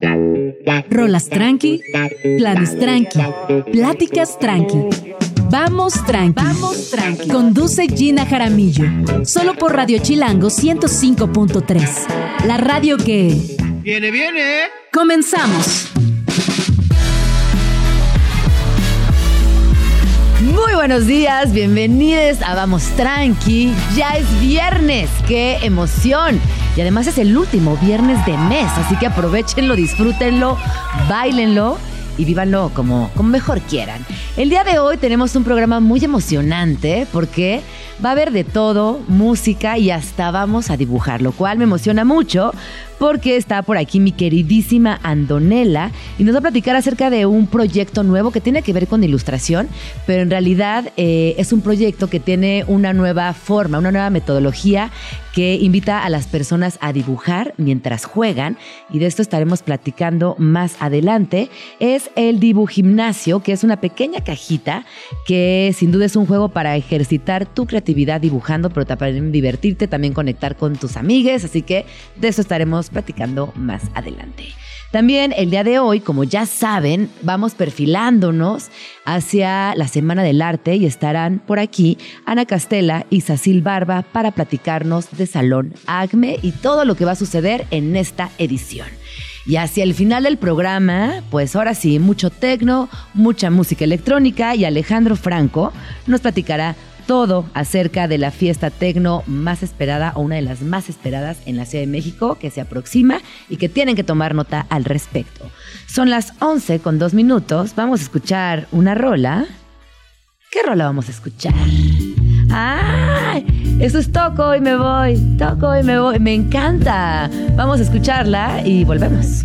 Rolas tranqui, planes tranqui, pláticas tranqui. Vamos tranqui. Vamos tranqui. Conduce Gina Jaramillo. Solo por Radio Chilango 105.3. La radio que. Viene, viene. Comenzamos. Muy buenos días, bienvenidos a Vamos Tranqui. Ya es viernes, qué emoción. Y además es el último viernes de mes, así que aprovechenlo, disfrútenlo, bailenlo y vívanlo como, como mejor quieran. El día de hoy tenemos un programa muy emocionante porque va a haber de todo, música y hasta vamos a dibujar, lo cual me emociona mucho porque está por aquí mi queridísima Andonela y nos va a platicar acerca de un proyecto nuevo que tiene que ver con ilustración, pero en realidad eh, es un proyecto que tiene una nueva forma, una nueva metodología que invita a las personas a dibujar mientras juegan y de esto estaremos platicando más adelante. Es el Gimnasio, que es una pequeña cajita que sin duda es un juego para ejercitar tu creatividad dibujando, pero también divertirte, también conectar con tus amigues, así que de eso estaremos platicando más adelante. También el día de hoy, como ya saben, vamos perfilándonos hacia la Semana del Arte y estarán por aquí Ana Castela y Sacil Barba para platicarnos de Salón ACME y todo lo que va a suceder en esta edición. Y hacia el final del programa, pues ahora sí, mucho tecno, mucha música electrónica y Alejandro Franco nos platicará todo acerca de la fiesta tecno más esperada o una de las más esperadas en la Ciudad de México que se aproxima y que tienen que tomar nota al respecto. Son las 11 con dos minutos. Vamos a escuchar una rola. ¿Qué rola vamos a escuchar? ¡Ay! Eso es Toco y me voy. Toco y me voy. Me encanta. Vamos a escucharla y volvemos.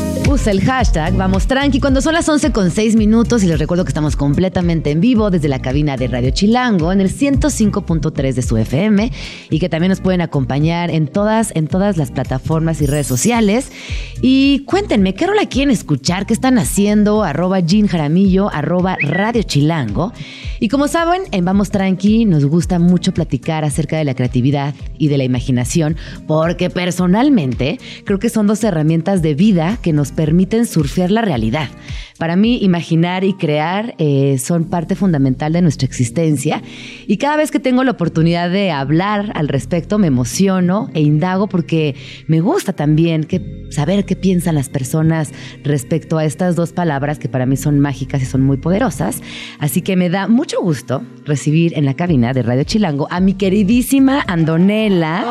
Usa el hashtag Vamos Tranqui cuando son las 11 con 6 minutos y les recuerdo que estamos completamente en vivo desde la cabina de Radio Chilango en el 105.3 de su FM y que también nos pueden acompañar en todas, en todas las plataformas y redes sociales. Y cuéntenme, ¿qué rola quieren escuchar? ¿Qué están haciendo? Arroba Jean Jaramillo, arroba Radio Chilango. Y como saben, en Vamos Tranqui nos gusta mucho platicar acerca de la creatividad y de la imaginación porque personalmente creo que son dos herramientas de vida que nos permiten surfear la realidad. Para mí, imaginar y crear eh, son parte fundamental de nuestra existencia y cada vez que tengo la oportunidad de hablar al respecto me emociono e indago porque me gusta también que, saber qué piensan las personas respecto a estas dos palabras que para mí son mágicas y son muy poderosas. Así que me da mucho gusto recibir en la cabina de Radio Chilango a mi queridísima Andonela.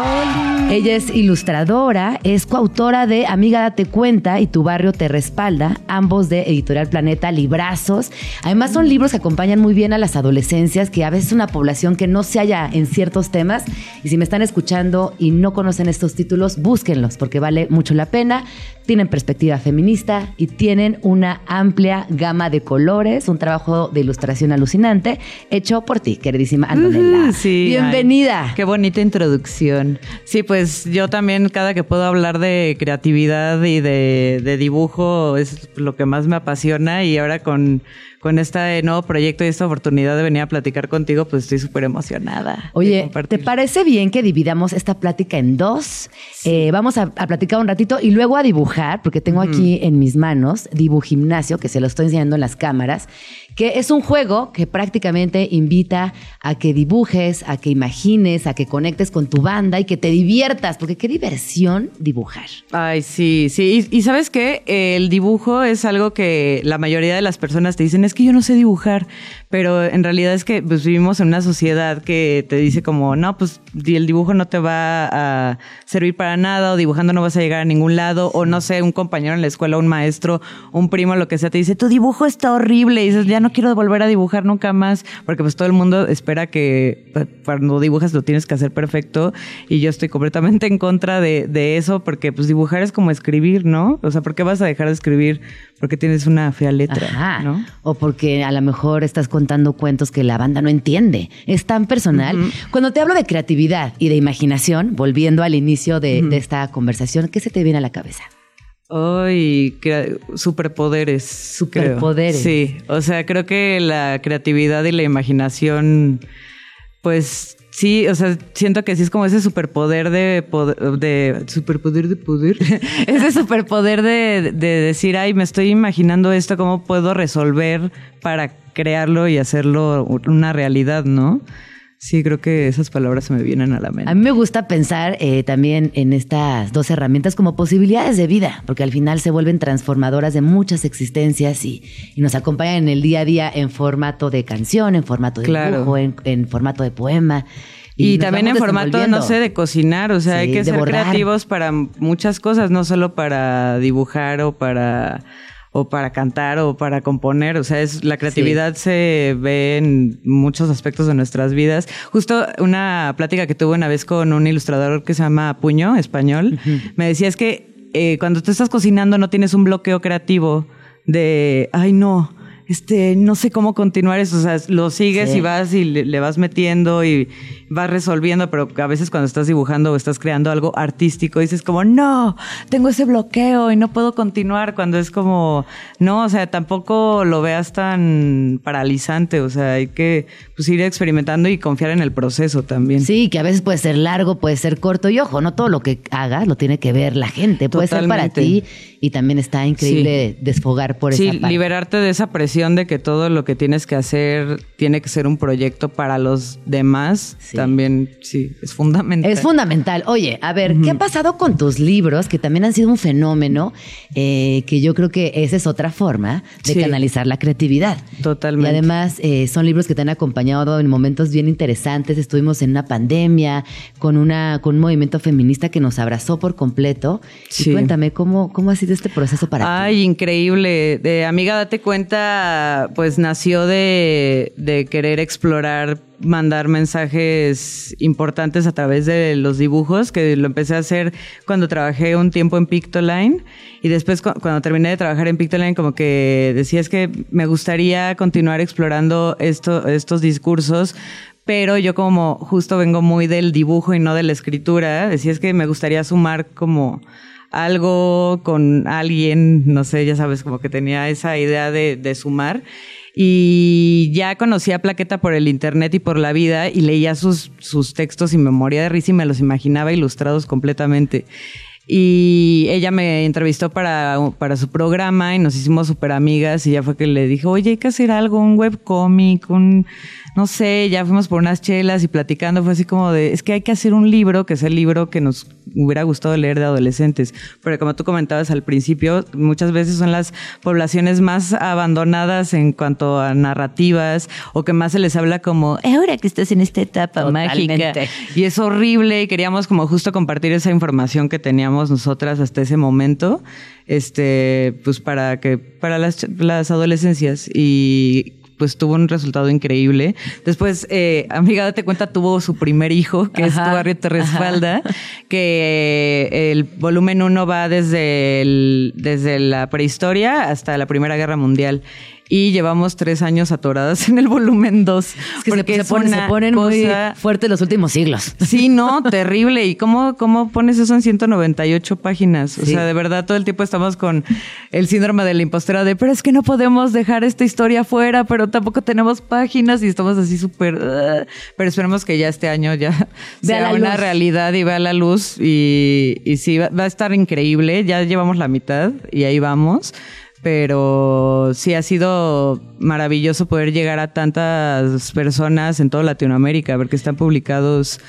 Ella es ilustradora, es coautora de Amiga Date Cuenta y Tu Barrio Te Respalda, ambos de Editorial Planeta, librazos. Además son libros que acompañan muy bien a las adolescencias, que a veces es una población que no se halla en ciertos temas. Y si me están escuchando y no conocen estos títulos, búsquenlos porque vale mucho la pena. Tienen perspectiva feminista y tienen una amplia gama de colores, un trabajo de ilustración alucinante hecho por ti, queridísima Antonella. sí, Bienvenida. qué bonita introducción. Sí, pues yo también cada que puedo hablar de creatividad y de, de dibujo es lo que más me apasiona y ahora con, con este nuevo proyecto y esta oportunidad de venir a platicar contigo, pues estoy súper emocionada. Oye, ¿te parece bien que dividamos esta plática en dos? Eh, vamos a, platicar un ratito y luego a dibujar, porque tengo aquí en mis manos Gimnasio, que se lo estoy enseñando en las cámaras, que es un juego que prácticamente invita a que dibujes, a que imagines, a que conectes con tu banda y que te diviertas, porque qué diversión dibujar. Ay, sí, sí. Y, sabes qué, el dibujo es algo que la mayoría de las personas te dicen, es que yo no sé dibujar, pero en realidad es que pues, vivimos en una sociedad que te dice como, no, pues el dibujo no te va a servir para nada, o dibujando no vas a llegar a ningún lado, o no sé, un compañero en la escuela, un maestro, un primo, lo que sea, te dice, tu dibujo está horrible, y dices, ya no quiero volver a dibujar nunca más, porque pues todo el mundo espera que pues, cuando dibujas lo tienes que hacer perfecto, y yo estoy completamente en contra de, de eso, porque pues dibujar es como escribir, ¿no? O sea, ¿por qué vas a dejar de escribir? Porque tienes una fea letra, ¿no? O porque a lo mejor estás con contando cuentos que la banda no entiende. Es tan personal. Cuando te hablo de creatividad y de imaginación, volviendo al inicio de, de esta conversación, ¿qué se te viene a la cabeza? Ay, superpoderes. Superpoderes. creo. Sí, o sea, creo que la creatividad y la imaginación, pues sí, o sea, siento que sí es como ese superpoder de poder, de superpoder de poder, ese superpoder de, de decir, ay, me estoy imaginando esto, cómo puedo resolver para crearlo y hacerlo una realidad, ¿no? Sí, creo que esas palabras se me vienen a la mente. A mí me gusta pensar eh, también en estas dos herramientas como posibilidades de vida, porque al final se vuelven transformadoras de muchas existencias y, y nos acompañan en el día a día en formato de canción, en formato de Claro. dibujo, en, en formato de poema. Y, también en formato, no sé, de cocinar, o sea, Sí, hay que ser bordar. creativos para muchas cosas, no solo para dibujar o para o para cantar o para componer, o sea, es la creatividad se ve en muchos aspectos de nuestras vidas. Justo una plática que tuve una vez con un ilustrador que se llama Puño, español, me decía es que eh, cuando tú estás cocinando no tienes un bloqueo creativo de, ay no, este, no sé cómo continuar eso, o sea, lo sigues Sí. y vas y le, le vas metiendo y vas resolviendo, pero a veces cuando estás dibujando o estás creando algo artístico dices como, no, tengo ese bloqueo y no puedo continuar, cuando es como, no, o sea, tampoco lo veas tan paralizante, o sea, hay que pues, ir experimentando y confiar en el proceso también. Sí, que a veces puede ser largo, puede ser corto. Y ojo, no todo lo que hagas lo tiene que ver la gente. Puede ser para ti y también está increíble desfogar por sí, esa parte. liberarte de esa presión de que todo lo que tienes que hacer tiene que ser un proyecto para los demás, Sí. También sí, es fundamental. Es fundamental. Oye, a ver, ¿qué ha pasado con tus libros que también han sido un fenómeno? eh, que yo creo que esa es otra forma de Sí. canalizar la creatividad. Totalmente. Y además eh, son libros que te han acompañado en momentos bien interesantes. Estuvimos en una pandemia con una con un movimiento feminista que nos abrazó por completo. Y Sí. cuéntame cómo cómo ha sido este proceso para ti. Ay, increíble. De amiga, date cuenta, pues nació de, de querer explorar, mandar mensajes importantes a través de los dibujos, que lo empecé a hacer cuando trabajé un tiempo en Pictoline. Y después, cu- cuando terminé de trabajar en Pictoline, como que decía, es que me gustaría continuar explorando esto, estos discursos. Pero yo como justo vengo muy del dibujo y no de la escritura, decía es que me gustaría sumar como algo con alguien, no sé, ya sabes, como que tenía esa idea de, de sumar. Y ya conocía Plaqueta por el internet y por la vida y leía sus, sus textos y me moría de risa y me los imaginaba ilustrados completamente. Y ella me entrevistó para, para su programa y nos hicimos súper amigas y ya fue que le dije, oye, hay que hacer algo, un webcómic, un, no sé, ya fuimos por unas chelas y platicando, fue así como de, es que hay que hacer un libro, que es el libro que nos hubiera gustado leer de adolescentes. Pero como tú comentabas al principio, muchas veces son las poblaciones más abandonadas en cuanto a narrativas o que más se les habla como, ahora que estás en esta etapa Totalmente. mágica. Y es horrible y queríamos como justo compartir esa información que teníamos nosotras hasta ese momento, este, pues para que, para las, las adolescencias y pues tuvo un resultado increíble. Después, eh, amiga, date cuenta, tuvo su primer hijo, que es tu barrio te respalda, que eh, el volumen uno va desde, el, desde la prehistoria hasta la Primera Guerra Mundial. Y llevamos tres años atoradas en el volumen 2. Es que se, se ponen, se ponen muy fuertes los últimos siglos. Sí, no, terrible. ¿Y cómo, cómo pones eso en 198 páginas? O Sí. sea, de verdad, todo el tiempo estamos con el síndrome de la impostora de, pero es que no podemos dejar esta historia fuera, pero tampoco tenemos páginas y estamos así súper... Pero esperemos que ya este año ya sea una luz. realidad y vea la luz. Y, y sí, va, va a estar increíble. Ya llevamos la mitad y ahí vamos. Pero sí ha sido maravilloso poder llegar a tantas personas en toda Latinoamérica, porque están publicados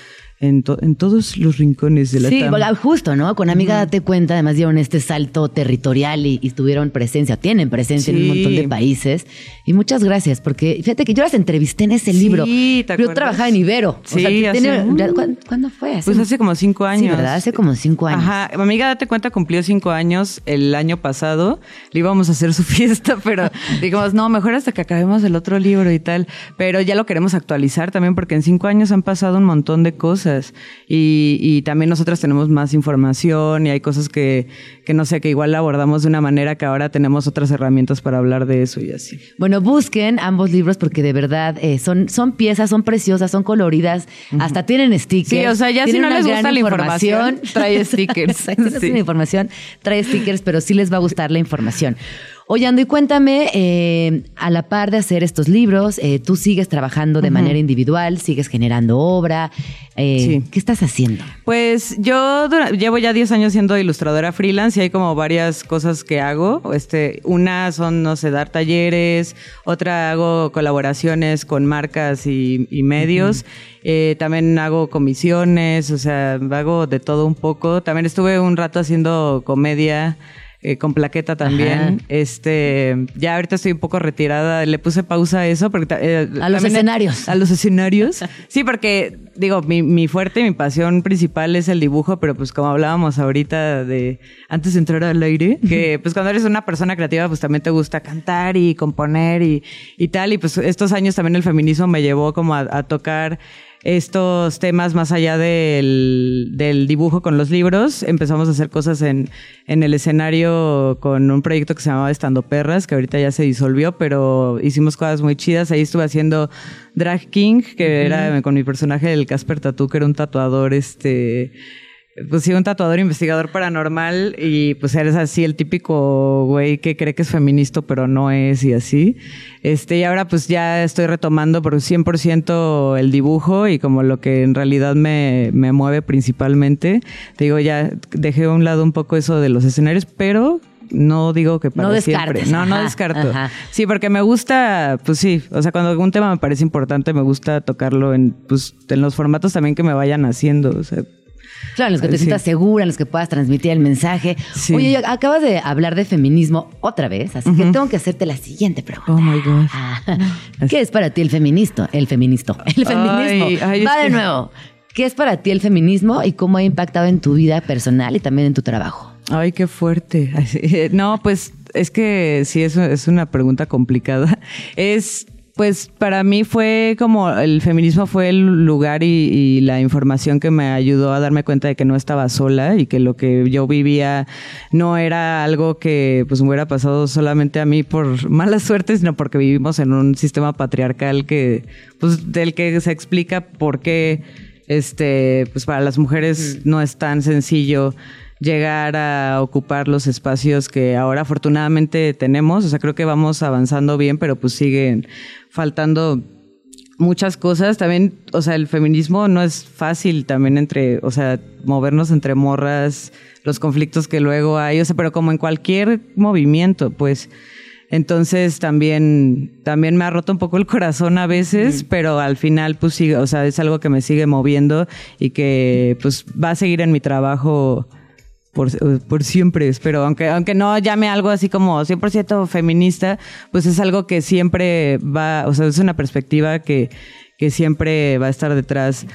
en, to- en todos los rincones de la Sí, TAM. justo, ¿no? Con amiga date cuenta, además dieron este salto territorial y, y tuvieron presencia, tienen presencia en un Sí. montón de países. Y muchas gracias, porque fíjate que yo las entrevisté en ese Sí, libro. ¿te Yo acuerdas? trabajaba en Ibero. Sí, tiene- hace- ya- ¿cuán- ¿cuándo fue? Pues hace como cinco años. Sí, ¿verdad? Hace como cinco años. Ajá, amiga, date cuenta, cumplió cinco años el año pasado. Le íbamos a hacer su fiesta, pero digamos, no, mejor hasta que acabemos el otro libro y tal. Pero ya lo queremos actualizar también porque en cinco años han pasado un montón de cosas cosas. Y, y también nosotras tenemos más información y hay cosas que, que no sé, que igual abordamos de una manera que ahora tenemos otras herramientas para hablar de eso y así. Bueno, busquen ambos libros porque de verdad eh, son, son piezas, son preciosas, son coloridas, hasta tienen stickers. Sí, o sea, ya si no les gusta la información, trae stickers. si no tienen información, trae stickers, pero sí les va a gustar la información. Oye, Ando, y cuéntame, eh, a la par de hacer estos libros, eh, tú sigues trabajando de manera individual, sigues generando obra. Eh, ¿Qué estás haciendo? Pues yo llevo ya 10 años siendo ilustradora freelance y hay como varias cosas que hago. Este, una son, no sé, dar talleres, otra hago colaboraciones con marcas y, medios. también hago comisiones, o sea, hago de todo un poco. También estuve un rato haciendo comedia. Eh, con plaqueta también. Este, ya ahorita estoy un poco retirada. Le puse pausa a eso porque eh, a los escenarios. A los escenarios. sí, porque digo, mi, mi fuerte, mi pasión principal es el dibujo, pero pues como hablábamos ahorita de antes de entrar al aire, que pues cuando eres una persona creativa, pues también te gusta cantar y componer y, y tal. Y pues estos años también el feminismo me llevó como a tocar estos temas más allá del, del, dibujo con los libros. Empezamos a hacer cosas en, en, el escenario con un proyecto que se llamaba Estando Perras, que ahorita ya se disolvió, pero hicimos cosas muy chidas. Ahí estuve haciendo Drag King, que era con mi personaje del Casper Tatu, que era un tatuador este pues sí, un tatuador investigador paranormal y pues eres así el típico güey que cree que es feminista pero no es y así. Este, y ahora pues ya estoy retomando por 100% el dibujo y como lo que en realidad me, me mueve principalmente. Te digo, ya dejé a un lado un poco eso de los escenarios, pero no digo que para no siempre. No, no descarto. Ajá. Sí, porque me gusta, pues sí, o sea, cuando algún tema me parece importante, me gusta tocarlo en, pues, en los formatos también que me vayan haciendo. O sea, Claro, en los que te sientas segura, en los que puedas transmitir el mensaje. Oye, acabas de hablar de feminismo otra vez, así que tengo que hacerte la siguiente pregunta. Oh my God. Ah, ¿Qué es para ti el feminista? El feministo. El feminismo. Va de nuevo. ¿Qué es para ti el feminismo y cómo ha impactado en tu vida personal y también en tu trabajo? Ay, qué fuerte. No, pues es que sí, eso es una pregunta complicada. Es pues para mí fue como el feminismo fue el lugar y, la información que me ayudó a darme cuenta de que no estaba sola y que lo que yo vivía no era algo que pues me hubiera pasado solamente a mí por mala suerte, sino porque vivimos en un sistema patriarcal que pues del que se explica por qué este pues para las mujeres no es tan sencillo llegar a ocupar los espacios que ahora afortunadamente tenemos. O sea, creo que vamos avanzando bien, pero pues siguen faltando muchas cosas. También, o sea, el feminismo no es fácil también entre, o sea, movernos entre morras, los conflictos que luego hay, o sea, pero como en cualquier movimiento, pues. Entonces también, también me ha roto un poco el corazón a veces, pero al final pues sigue, o sea, es algo que me sigue moviendo y que pues va a seguir en mi trabajo por, por siempre, espero. Aunque, aunque no llame algo así como 100% feminista, pues es algo que siempre va, o sea, es una perspectiva que, que siempre va a estar detrás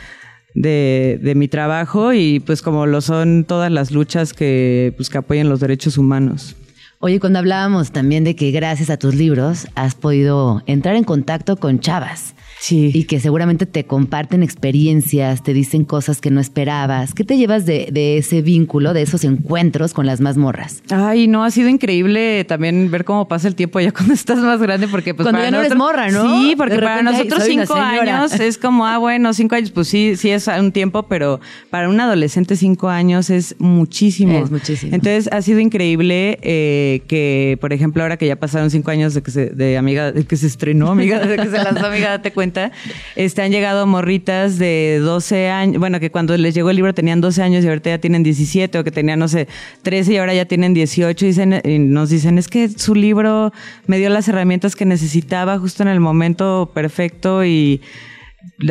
de, de, mi trabajo y pues como lo son todas las luchas que, pues, que apoyan los derechos humanos. Oye, cuando hablábamos también de que gracias a tus libros has podido entrar en contacto con chavas Sí. Y que seguramente te comparten experiencias, te dicen cosas que no esperabas. ¿Qué te llevas de, de ese vínculo, de esos encuentros con las mazmorras? Ay, no, ha sido increíble también ver cómo pasa el tiempo ya cuando estás más grande, porque pues cuando ya no eres morra, ¿no? Sí, porque para nosotros cinco años es como, ah, bueno, cinco años, pues sí, sí es un tiempo, pero para un adolescente cinco años es muchísimo. Es muchísimo. Entonces ha sido increíble eh, que, por ejemplo, ahora que ya pasaron cinco años de que se, de amiga, de que se estrenó, amiga, de que se lanzó amiga, date cuenta este, han llegado morritas de 12 años, bueno, que cuando les llegó el libro tenían 12 años y ahorita ya tienen 17 o que tenían, no sé, 13 y ahora ya tienen 18 y, dicen, y nos dicen, es que su libro me dio las herramientas que necesitaba justo en el momento perfecto y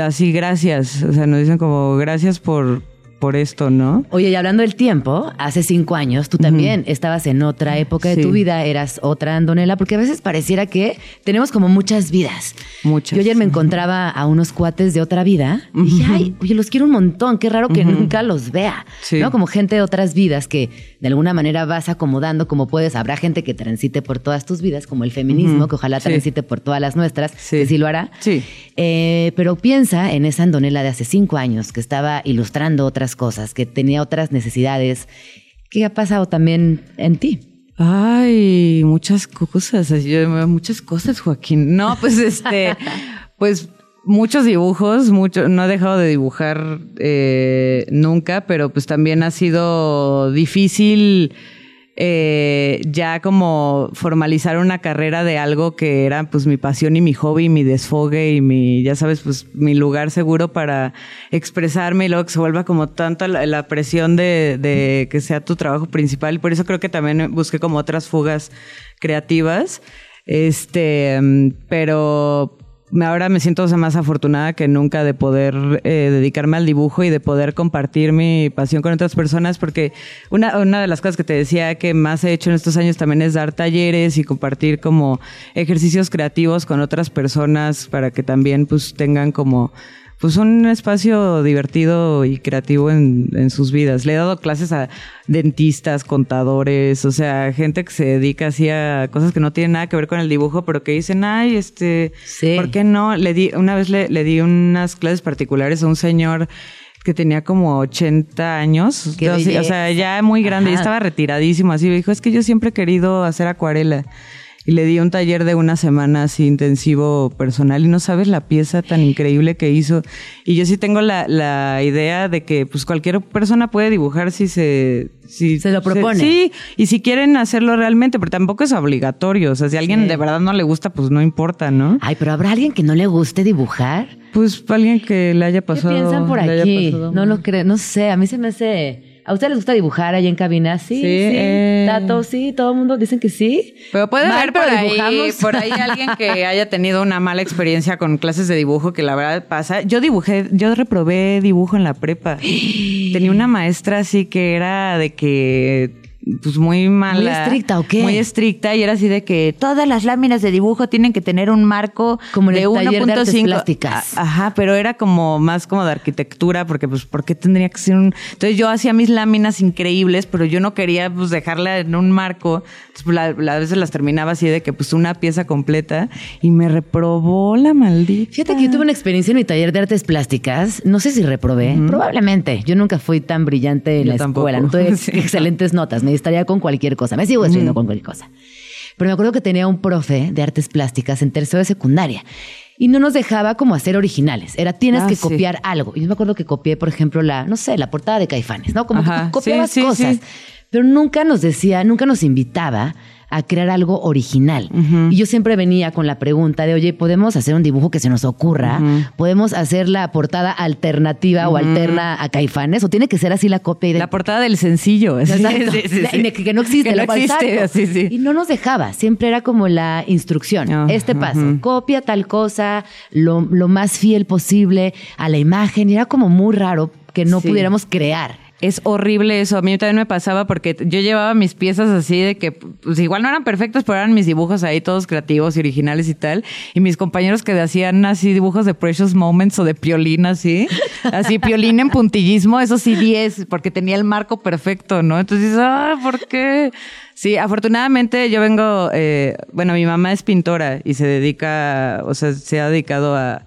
así, gracias. O sea, nos dicen como, gracias por por esto, ¿no? Oye, y hablando del tiempo, hace cinco años tú también estabas en otra época de Sí. tu vida, eras otra Andonela, porque a veces pareciera que tenemos como muchas vidas. Muchas. Yo ayer me encontraba a unos cuates de otra vida y dije, ay, oye, los quiero un montón, qué raro que nunca los vea. Sí. ¿No? Como gente de otras vidas que de alguna manera vas acomodando como puedes. Habrá gente que transite por todas tus vidas, como el feminismo, que ojalá Sí. transite por todas las nuestras, Sí. que sí lo hará. Sí. Eh, pero piensa en esa Andonela de hace cinco años que estaba ilustrando otras cosas, que tenía otras necesidades. ¿Qué ha pasado también en ti? Ay, muchas cosas, yo- muchas cosas, Joaquín. No, pues este, pues muchos dibujos, mucho, no he dejado de dibujar eh, nunca, pero pues también ha sido difícil eh, ya como formalizar una carrera de algo que era pues mi pasión y mi hobby, mi desfogue y mi, ya sabes, pues mi lugar seguro para expresarme y luego que se vuelva como tanto la, la presión de, de que sea tu trabajo principal. Y por eso creo que también busqué como otras fugas creativas. Este, mm, pero ahora me siento más afortunada que nunca de poder eh, dedicarme al dibujo y de poder compartir mi pasión con otras personas, porque una, una de las cosas que te decía que más he hecho en estos años también es dar talleres y compartir como ejercicios creativos con otras personas para que también pues tengan como pues un espacio divertido y creativo en, en sus vidas. Le he dado clases a dentistas, contadores, o sea, gente que se dedica así a cosas que no tienen nada que ver con el dibujo, pero que dicen, ay, este, Sí. ¿por qué no? Le di, una vez le, le di unas clases particulares a un señor que tenía como 80 años, o sea, ya muy grande, Ajá. estaba retiradísimo, así me dijo, es que yo siempre he querido hacer acuarela. Y le di un taller de una semana así intensivo personal y no sabes la pieza tan increíble que hizo. Y yo sí tengo la, la idea de que pues cualquier persona puede dibujar si se... Si Se lo propone. sí, y si quieren hacerlo realmente, pero tampoco es obligatorio. O sea, si a alguien Sí. de verdad no le gusta, pues no importa, ¿no? Ay, pero ¿habrá alguien que no le guste dibujar? Pues alguien que le haya pasado... ¿Qué piensan por aquí? No lo creo, no sé, a mí se me hace... ¿A ustedes les gusta dibujar allá en cabina? Sí, sí. Sí, eh. Tato, sí, todo el mundo dicen que sí. Pero puede haber por ahí, por ahí alguien que haya tenido una mala experiencia con clases de dibujo, que la verdad pasa. Yo dibujé, yo reprobé dibujo en la prepa. Tenía una maestra así que era de que pues muy mala. ¿Muy estricta o qué? Muy estricta y era así de que todas las láminas de dibujo tienen que tener un marco Como en de el taller de artes 1.5. plásticas. A- Ajá, pero era como más como de arquitectura porque pues ¿por qué tendría que ser un Entonces yo hacía mis láminas increíbles, pero yo no quería pues dejarla en un marco. Entonces pues, la, la- a veces las terminaba así de que pues una pieza completa y me reprobó la maldita. Fíjate que yo tuve una experiencia en mi taller de artes plásticas. No sé si reprobé. Probablemente. Yo nunca fui tan brillante en Yo la tampoco. escuela. No tuve Sí. excelentes notas. Me distraía con cualquier cosa. Me sigo distrayendo con cualquier cosa. Pero me acuerdo que tenía un profe de artes plásticas en tercero de secundaria. Y no nos dejaba como hacer originales. Era tienes Ah, que sí. copiar algo. Y yo me acuerdo que copié, por ejemplo, la, no sé, la portada de Caifanes, ¿no? Como Ajá, que copiabas sí, sí, cosas. Pero nunca nos decía, nunca nos invitaba a crear algo original. Y yo siempre venía con la pregunta de, oye, ¿podemos hacer un dibujo que se nos ocurra? ¿Podemos hacer la portada alternativa o alterna a Caifanes? ¿O tiene que ser así la copia? La portada del sencillo. así. Exacto. Sí, sí, sí. De- Que no existe. Que no lo- existe. Y no nos dejaba. Siempre era como la instrucción. Este paso, copia tal cosa, lo, lo más fiel posible a la imagen. Y era como muy raro que no pudiéramos crear. Es horrible eso. A mí también me pasaba porque yo llevaba mis piezas así de que, pues igual no eran perfectos, pero eran mis dibujos ahí todos creativos y originales y tal. Y mis compañeros que hacían así dibujos de Precious Moments o de Piolín así. Así, Piolín en puntillismo, eso sí 10, porque tenía el marco perfecto, ¿no? Entonces ah, ¿por qué? Sí, afortunadamente yo vengo, eh, bueno, mi mamá es pintora y se dedica, o sea, se ha dedicado a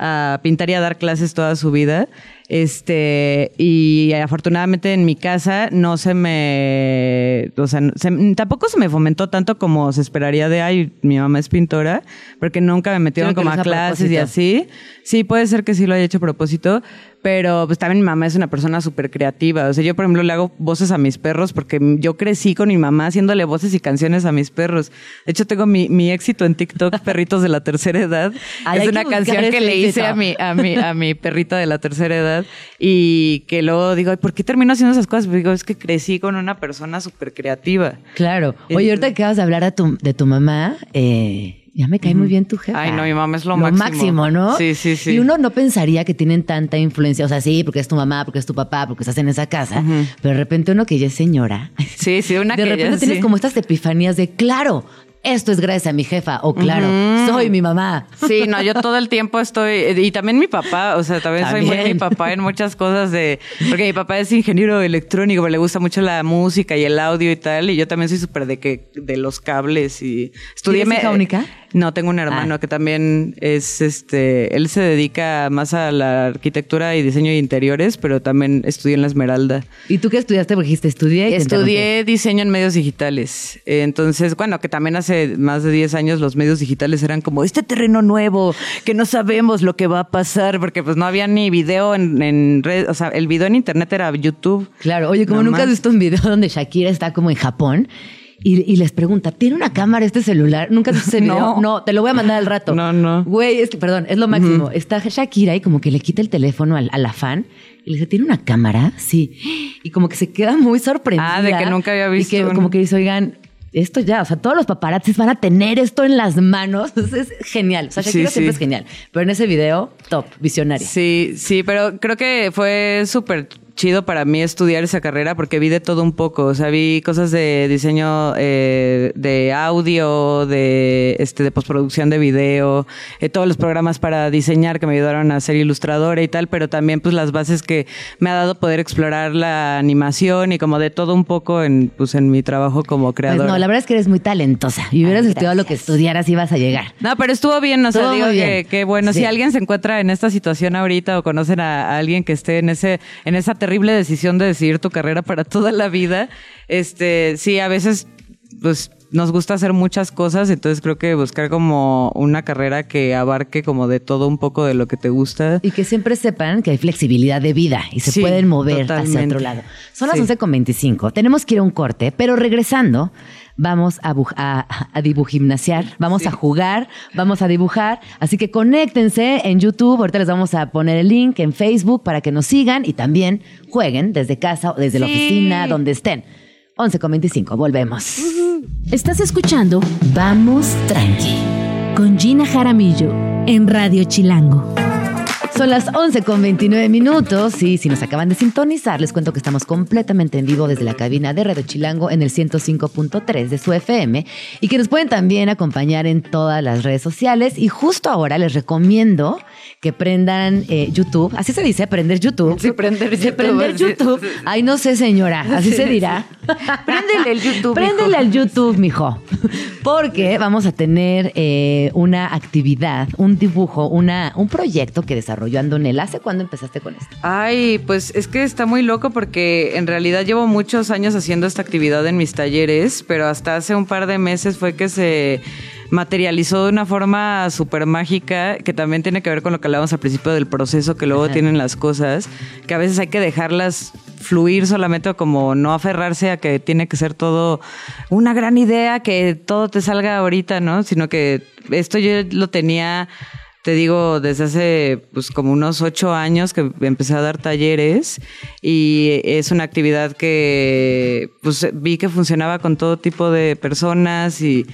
a pintar y a dar clases toda su vida. Este, y afortunadamente en mi casa no se me, o sea, se- tampoco se me fomentó tanto como se esperaría de, ay, mi mamá es pintora, porque nunca me metieron Creo como a clases y así. Sí, puede ser que sí lo haya hecho a propósito, pero pues también mi mamá es una persona súper creativa. O sea, yo por ejemplo le hago voces a mis perros porque yo crecí con mi mamá haciéndole voces y canciones a mis perros. De hecho, tengo mi, mi éxito en TikTok, Perritos de la Tercera Edad. Ay, es una que canción que le hice a mi, a mi, a mi perrita de la tercera edad y que luego digo, "Ay, ¿por qué termino haciendo esas cosas? Pues digo, es que crecí con una persona súper creativa. Claro. Oye, ahorita que acabas de hablar de tu, de tu mamá, eh, ya me cae muy bien tu jefa. Ay, no, mi mamá es lo, lo máximo. ¿no? Sí, sí, sí. Y uno no pensaría que tienen tanta influencia. O sea, sí, porque es tu mamá, porque es tu papá, porque estás en esa casa. Pero de repente uno que ya es señora. Sí, sí, una de que ya repente tienes sí. como estas epifanías de, claro, esto es gracias a mi jefa. O claro, soy mi mamá. Sí, no, yo todo el tiempo estoy, y también mi papá, o sea, también, soy muy mi papá en muchas cosas de, porque mi papá es ingeniero electrónico, pero le gusta mucho la música y el audio y tal, y yo también soy súper de que, de los cables y estudié. ¿Tienes hija única? No, tengo un hermano Ah. que también es, este, él se dedica más a la arquitectura y diseño de interiores, pero también estudió en la Esmeralda. ¿Y tú qué estudiaste? Porque dijiste, estudié. Estudié diseño en medios digitales. Entonces, bueno, que también hace más de 10 años los medios digitales eran como este terreno nuevo, que no sabemos lo que va a pasar, porque pues no había ni video en, en red, o sea, el video en internet era YouTube. Claro, oye, como nunca has visto un video donde Shakira está como en Japón y, y les pregunta, ¿tiene una cámara este celular? ¿Nunca video? No. No, te lo voy a mandar al rato. No, no. Güey, es que, perdón, es lo máximo. Está Shakira y como que le quita el teléfono al, a la fan y le dice, ¿tiene una cámara? Sí. Y como que se queda muy sorprendida. Ah, de que nunca había visto Y que como que dice, oigan, esto ya, o sea, todos los paparazzis van a tener esto en las manos. Es genial. O sea, Sí, Shakira siempre sí. es genial. Pero en ese video, top, visionaria. Sí, sí, pero creo que fue súper chido para mí estudiar esa carrera porque vi de todo un poco. O sea, vi cosas de diseño eh, de audio, de este de postproducción de video, eh, todos los programas para diseñar que me ayudaron a ser ilustradora y tal, pero también pues las bases que me ha dado poder explorar la animación y como de todo un poco en pues en mi trabajo como Pues creadora. no, la verdad es que eres muy talentosa. Y hubieras estudiado lo que estudiaras, ibas a llegar. No, pero estuvo bien, o sea, Todo digo que, bueno, Sí. si alguien se encuentra en esta situación ahorita o conocen a, a alguien que esté en ese, en esa terrible decisión de decidir tu carrera para toda la vida, este, sí, a veces, pues, nos gusta hacer muchas cosas, entonces creo que buscar como una carrera que abarque como de todo un poco de lo que te gusta. Y que siempre sepan que hay flexibilidad de vida y se Sí, pueden mover hacia otro lado. Son las Sí. 11.25. Tenemos que ir a un corte, pero regresando, vamos a, a, a dibujimnasiar, vamos a jugar, vamos a dibujar. Así que conéctense en YouTube. Ahorita les vamos a poner el link en Facebook para que nos sigan y también jueguen desde casa o desde la oficina, donde estén. 11.25, volvemos. Estás escuchando Vamos Tranqui con Gina Jaramillo en Radio Chilango. Son las 11 con 29 minutos y si nos acaban de sintonizar, les cuento que estamos completamente en vivo desde la cabina de Radio Chilango en el 105.3 de su FM y que nos pueden también acompañar en todas las redes sociales. Y justo ahora les recomiendo que prendan eh, YouTube. Así se dice, prender YouTube. Sí, prender De YouTube, prender YouTube. sí, sí. Ay, no sé, señora. Así se dirá. Préndele el YouTube, Préndele al YouTube, mijo. Porque vamos a tener eh, una actividad, un dibujo, una, un proyecto que desarrolló Andonela. ¿Hace cuándo empezaste con esto? Ay, pues es que está muy loco porque en realidad llevo muchos años haciendo esta actividad en mis talleres, pero hasta hace un par de meses fue que se materializó de una forma súper mágica, que también tiene que ver con lo que hablábamos al principio del proceso que luego Ajá. tienen las cosas, que a veces hay que dejarlas fluir solamente o como no aferrarse a que tiene que ser todo una gran idea, que todo te salga ahorita, ¿no? Sino que esto yo lo tenía te digo, desde hace pues como unos ocho años que empecé a dar talleres y es una actividad que pues vi que funcionaba con todo tipo de personas y,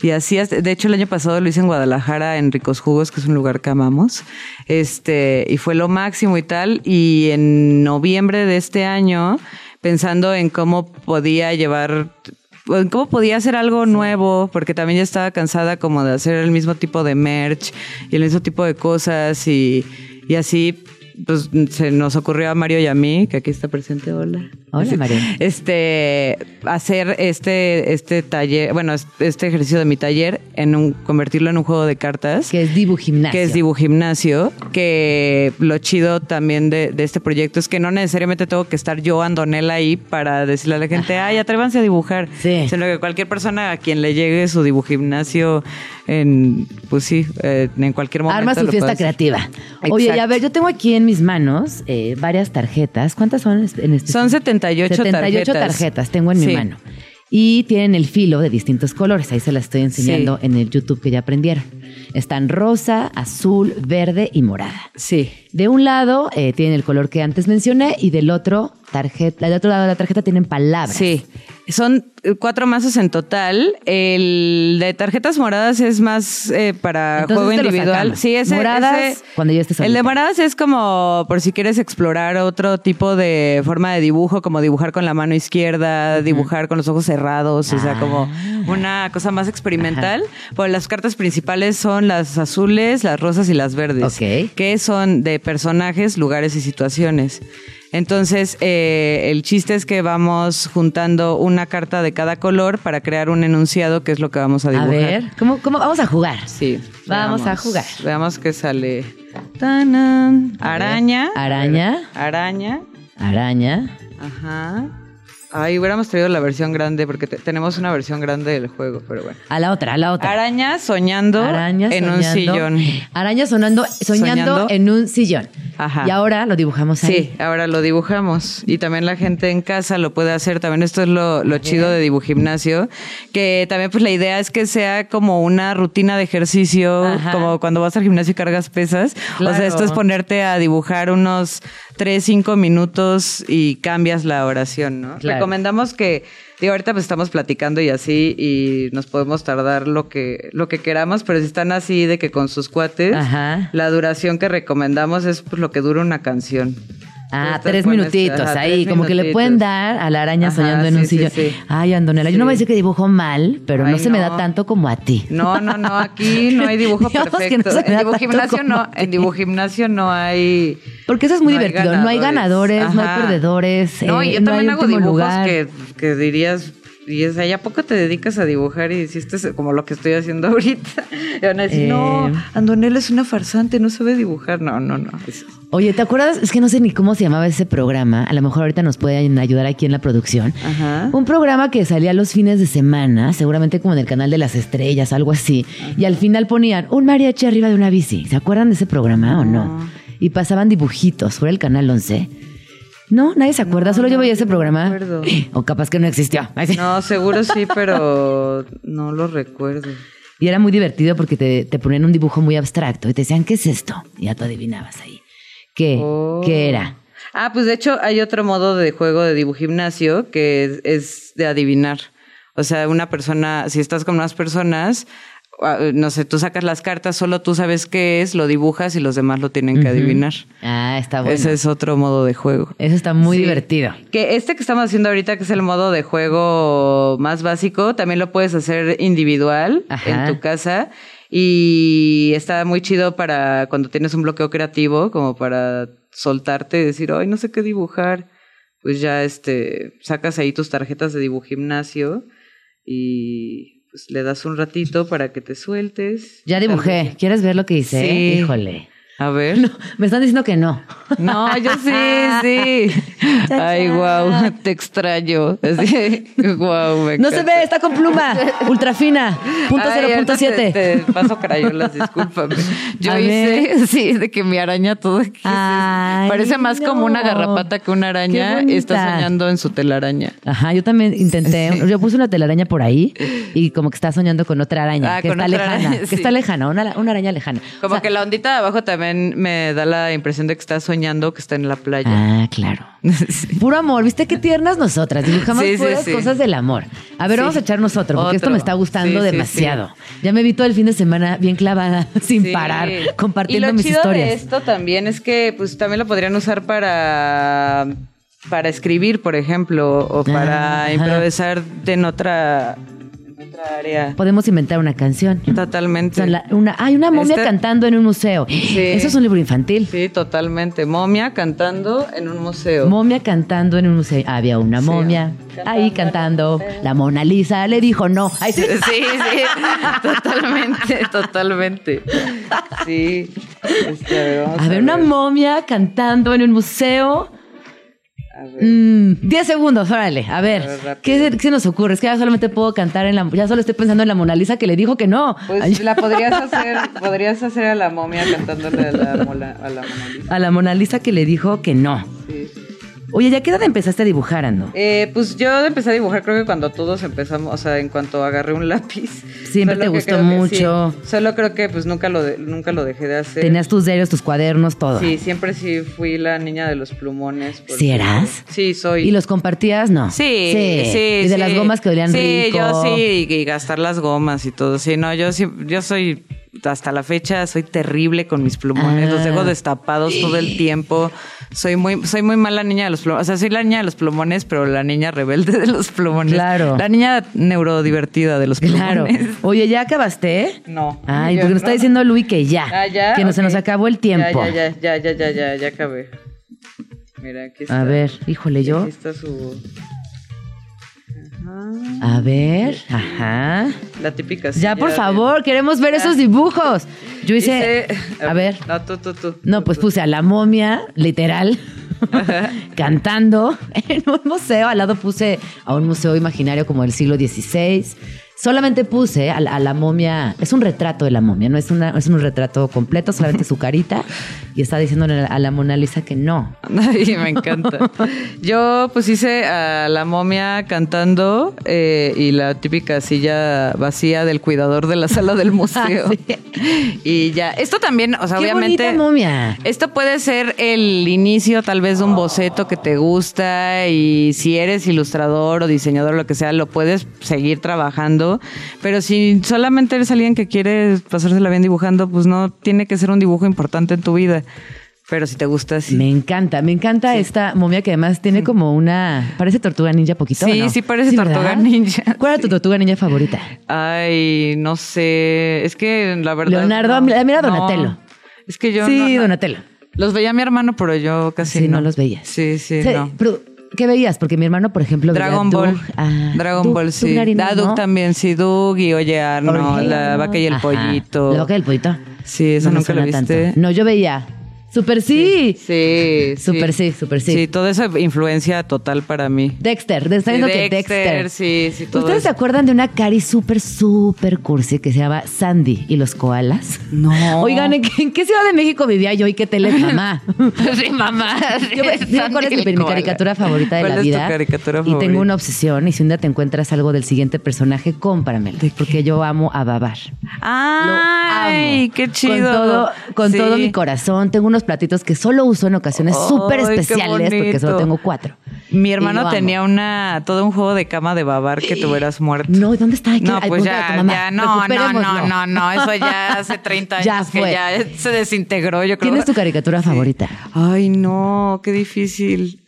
y así, de hecho el año pasado lo hice en Guadalajara en Ricos Jugos, que es un lugar que amamos, este, y fue lo máximo y tal, y en noviembre de este año, pensando en cómo podía llevar cómo podía hacer algo nuevo, porque también ya estaba cansada como de hacer el mismo tipo de merch y el mismo tipo de cosas y, y así pues se nos ocurrió a Mario y a mí, que aquí está presente, hola. Hola, Mario. Este, hacer este, este taller, bueno, este ejercicio de mi taller, en un, convertirlo en un juego de cartas Que es Dibujimnasio. que es Dibu Gimnasio, que lo chido también de, de este proyecto es que no necesariamente tengo que estar yo andonela ahí para decirle a la gente, ay, atrévanse a dibujar, Sí. sino que cualquier persona a quien le llegue su Dibu Gimnasio en, pues sí, eh, en cualquier momento. Arma su fiesta creativa. Oye, y a Exacto. ver, yo tengo aquí en mis manos eh, varias tarjetas. ¿Cuántas son en este? Son 78 78 tarjetas. tarjetas tengo en mi mano. Y tienen el filo de distintos colores. Ahí se las estoy enseñando Sí. en el YouTube que ya aprendieron. Están rosa, azul, verde y morada. Sí. De un lado eh, tienen el color que antes mencioné y del otro tarjeta, del otro lado de la tarjeta tienen palabras. Sí, son eh, cuatro mazos en total. El de tarjetas moradas es más eh, para Entonces juego individual. Sí, ese, Moradas, ese- cuando ya estés El de moradas es como por si quieres explorar otro tipo de forma de dibujo, como dibujar con la mano izquierda, dibujar con los ojos cerrados, o sea, como Ah. una cosa más experimental. Pues las cartas principales son las azules, las rosas y las verdes, Ok. que son de personajes, lugares y situaciones. Entonces, eh, el chiste es que vamos juntando una carta de cada color para crear un enunciado, que es lo que vamos a A dibujar. ver, ¿cómo, cómo vamos a jugar? Sí. Vamos a jugar. Veamos qué sale. Tanan. Araña. Araña. Araña. Araña. Ajá. Ay, hubiéramos traído la versión grande porque te- tenemos una versión grande del juego, pero bueno. A la otra, a la otra. Araña soñando Araña en un sillón. Araña sonando, soñando, Soñando. en un sillón. Ajá. Y ahora lo dibujamos ahí. Sí, ahora lo dibujamos. Y también la gente en casa lo puede hacer. También esto es lo, lo chido de Dibujimnasio. Que también pues la idea es que sea como una rutina de ejercicio, Ajá. como cuando vas al gimnasio y cargas pesas. O Claro. sea, esto es ponerte a dibujar unos 3, 5 minutos y cambias la oración, ¿no? Claro. Recomendamos que, digo, ahorita pues estamos platicando y así y nos podemos tardar lo que, lo que queramos, pero si están así de que con sus cuates, Ajá. la duración que recomendamos es pues, lo que dura una canción. Ah, tres minutitos ajá, ahí, tres como que le pueden dar a la araña Ajá, soñando en un sí, sillón. sí. Ay, Andonela, yo no voy a decir que dibujo mal, pero no se me no. da tanto como a ti. No, no, no, aquí no hay dibujo perfecto. no en tanto como no, en Dibujimnasio no hay Porque eso es muy no hay divertido. No hay ganadores, no hay perdedores. No, y eh, yo no también hay hago dibujos que, que dirías, y es, ¿a poco te dedicas a dibujar y hiciste como lo que estoy haciendo ahorita? Y van a decir, Eh. no, Andonela es una farsante, no sabe dibujar. No, no, no. Oye, ¿te acuerdas? Es que no sé ni cómo se llamaba ese programa. A lo mejor ahorita nos pueden ayudar aquí en la producción. Ajá. Un programa que salía los fines de semana, seguramente como en el canal de las estrellas, algo así. Y al final ponían un mariachi arriba de una bici. ¿Se acuerdan de ese programa o no? Y pasaban dibujitos por el canal 11. No, nadie se acuerda, solo yo veía ese programa. recuerdo. O capaz que no existió. No, seguro sí, pero no lo recuerdo. Y era muy divertido porque te, te ponían un dibujo muy abstracto y te decían, ¿qué es esto? Y ya tú adivinabas ahí. ¿Qué? Oh. ¿Qué era? Ah, pues de hecho hay otro modo de juego de dibujimnasio que es, es de adivinar. O sea, una persona, si estás con unas personas, no sé, tú sacas las cartas, solo tú sabes qué es, lo dibujas y los demás lo tienen que adivinar. Ah, está bueno. Ese es otro modo de juego. Eso está muy Sí. divertido. Que este que estamos haciendo ahorita, que es el modo de juego más básico, también lo puedes hacer individual Ajá. en tu casa. Y está muy chido para cuando tienes un bloqueo creativo, como para soltarte y decir, ay, no sé qué dibujar. Pues ya este, sacas ahí tus tarjetas de dibujimnasio y pues le das un ratito para que te sueltes. Ya dibujé. ¿Quieres ver lo que hice? Sí. Híjole. A ver. Me están diciendo que no. No, yo sí, sí. Ay, wow, te extraño. Así, wow, me No se ve, está con pluma. Ultra fina. Punto Ay, ahorita 0.7. Te, te paso crayolas, discúlpame. Yo A hice, ver. sí, de que mi araña todo. Ay, Parece más como una garrapata que una araña. Está soñando en su telaraña. Ajá, yo también intenté. Yo puse una telaraña por ahí y como que está soñando con otra araña, Ah, que con está otra lejana. araña, Que sí. está lejana, una, una araña lejana. Como O sea, que la ondita de abajo también me da la impresión de que está soñando que está en la playa. Ah, claro. Puro amor, ¿viste qué tiernas nosotras? Dibujamos Sí, puras sí. cosas del amor. A ver, Sí. vamos a echarnos otro, porque esto me está gustando Sí, sí, demasiado. Ya me vi todo el fin de semana bien clavada, sin Sí. parar, compartiendo y lo mis chido historias. de esto también es que pues también lo podrían usar para para escribir, por ejemplo, o para ajá. improvisar en otra otra área. Podemos inventar una canción. Totalmente. O sea, la- una, hay una momia Este- cantando en un museo. Eso es un libro infantil. Sí, totalmente. Momia cantando en un museo. Momia cantando en un museo. Había una Sí. momia ahí cantando. La Mona Lisa le dijo no. Ay, sí. Sí, sí, totalmente, totalmente. Sí. Este, a ver, A ver, una momia cantando en un museo. A ver. Mm, 10 segundos, órale. A ver, A ver, rápido. ¿qué, se- qué se nos ocurre? Es que ya solamente puedo cantar en la. Ya solo estoy pensando en la Mona Lisa que le dijo que no. Pues Ay, la podrías hacer, podrías hacer a la momia cantándole a la, a la Mona Lisa. a la Mona Lisa que le dijo que no. Sí. Oye, ¿ya qué edad empezaste a dibujar, Ando? Eh, pues yo empecé a dibujar, creo que cuando todos empezamos, o sea, en cuanto agarré un lápiz. Siempre te gustó que mucho. sí. Solo creo que pues nunca lo, de- nunca lo dejé de hacer. Tenías tus diarios, tus cuadernos, todo. Sí, siempre sí fui la niña de los plumones. porque- ¿Sí eras? Sí, soy. ¿Y los compartías? No. Sí, sí, Y de sí. las gomas que olían sí, rico. yo sí, y, y gastar las gomas y todo. Sí, no, yo sí, yo soy, hasta la fecha, soy terrible con mis plumones. Ah. Los dejo destapados todo el tiempo. Soy muy, soy muy mala niña de los plumones. O sea, soy la niña de los plumones, pero la niña rebelde de los plumones. Claro. La niña neurodivertida de los Claro. plumones. Oye, ¿ya acabaste? No. Ay, porque nos está diciendo Luis que ya. Ah, ya. Que no, se nos acabó el tiempo. Ya, ya, ya, ya, ya, ya, ya acabé. Mira, aquí está. A ver, híjole, yo. Aquí está su. A ver, ajá. La típica. Ya, por favor, queremos ver esos dibujos. Yo hice. A ver. No, tú, tú, tú. No, pues puse a la momia, literal, cantando en un museo. Al lado puse a un museo imaginario como del siglo XVI. Solamente puse a la, a la momia, es un retrato de la momia, no es, una, es un retrato completo, solamente su carita. Y está diciéndole a la Mona Lisa que no. Ay, me encanta. Yo pues hice a la momia cantando eh, y la típica silla vacía del cuidador de la sala del museo. Y ya, esto también, o sea, ¡Qué obviamente... momia! Esto puede ser el inicio tal vez de un boceto que te gusta y si eres ilustrador o diseñador, lo que sea, lo puedes seguir trabajando. Pero si solamente eres alguien que quiere pasársela bien dibujando, pues no tiene que ser un dibujo importante en tu vida. Pero si te gusta, sí. Me encanta, me encanta esta momia que además tiene como una. Parece tortuga ninja poquito. Sí, ¿o no? sí parece tortuga ¿verdad? ninja, ¿Cuál era tu sí. tortuga ninja favorita? Ay, no sé. Es que la verdad. Leonardo, no. mira, No. Donatello. Es que yo. sí, Donatello. Los veía mi hermano, pero yo casi Sí, no. los veías. Sí, sí, Sí, no. Pero, ¿qué veías? Porque mi hermano, por ejemplo, veía Dragon Doug. Ball. Ah, Dragon Doug- Ball, Doug sí. Doug ¿no? también, sí. Doug y Oye Arno, Oye, la vaca y el Ajá. pollito. La vaca y el pollito. Sí, eso No nunca lo viste. tanto. No, yo veía. Super sí. Sí, Super sí, super sí. Sí, todo eso influencia total para mí. Dexter, de- está Sí, viendo que Dexter. sí, sí, todo ¿Ustedes se eso. acuerdan de una cari súper, súper cursi que se llama Sandy y los koalas? No. Oigan, ¿en qué, en qué ciudad de México vivía yo y qué tele mamá? sí, mamá. Yo ¿Cuál es mi, mi caricatura favorita de ¿Cuál la es tu vida? caricatura Y favorita? tengo una obsesión. Y si un día te encuentras algo del siguiente personaje, cómpramelo. Porque yo amo a Babar. Lo Ay, amo. qué chido. Con todo, con Sí. todo mi corazón. Tengo unos platitos que solo uso en ocasiones súper especiales porque solo tengo cuatro. Mi hermano tenía una todo un juego de cama de babar que te hubieras muerto. No, ¿y ¿dónde está? No, pues ya, ya, no, no, no, no, no, eso ya hace 30 años Ya que ya se desintegró, yo creo. ¿Quién es tu caricatura favorita? Ay, no, qué difícil.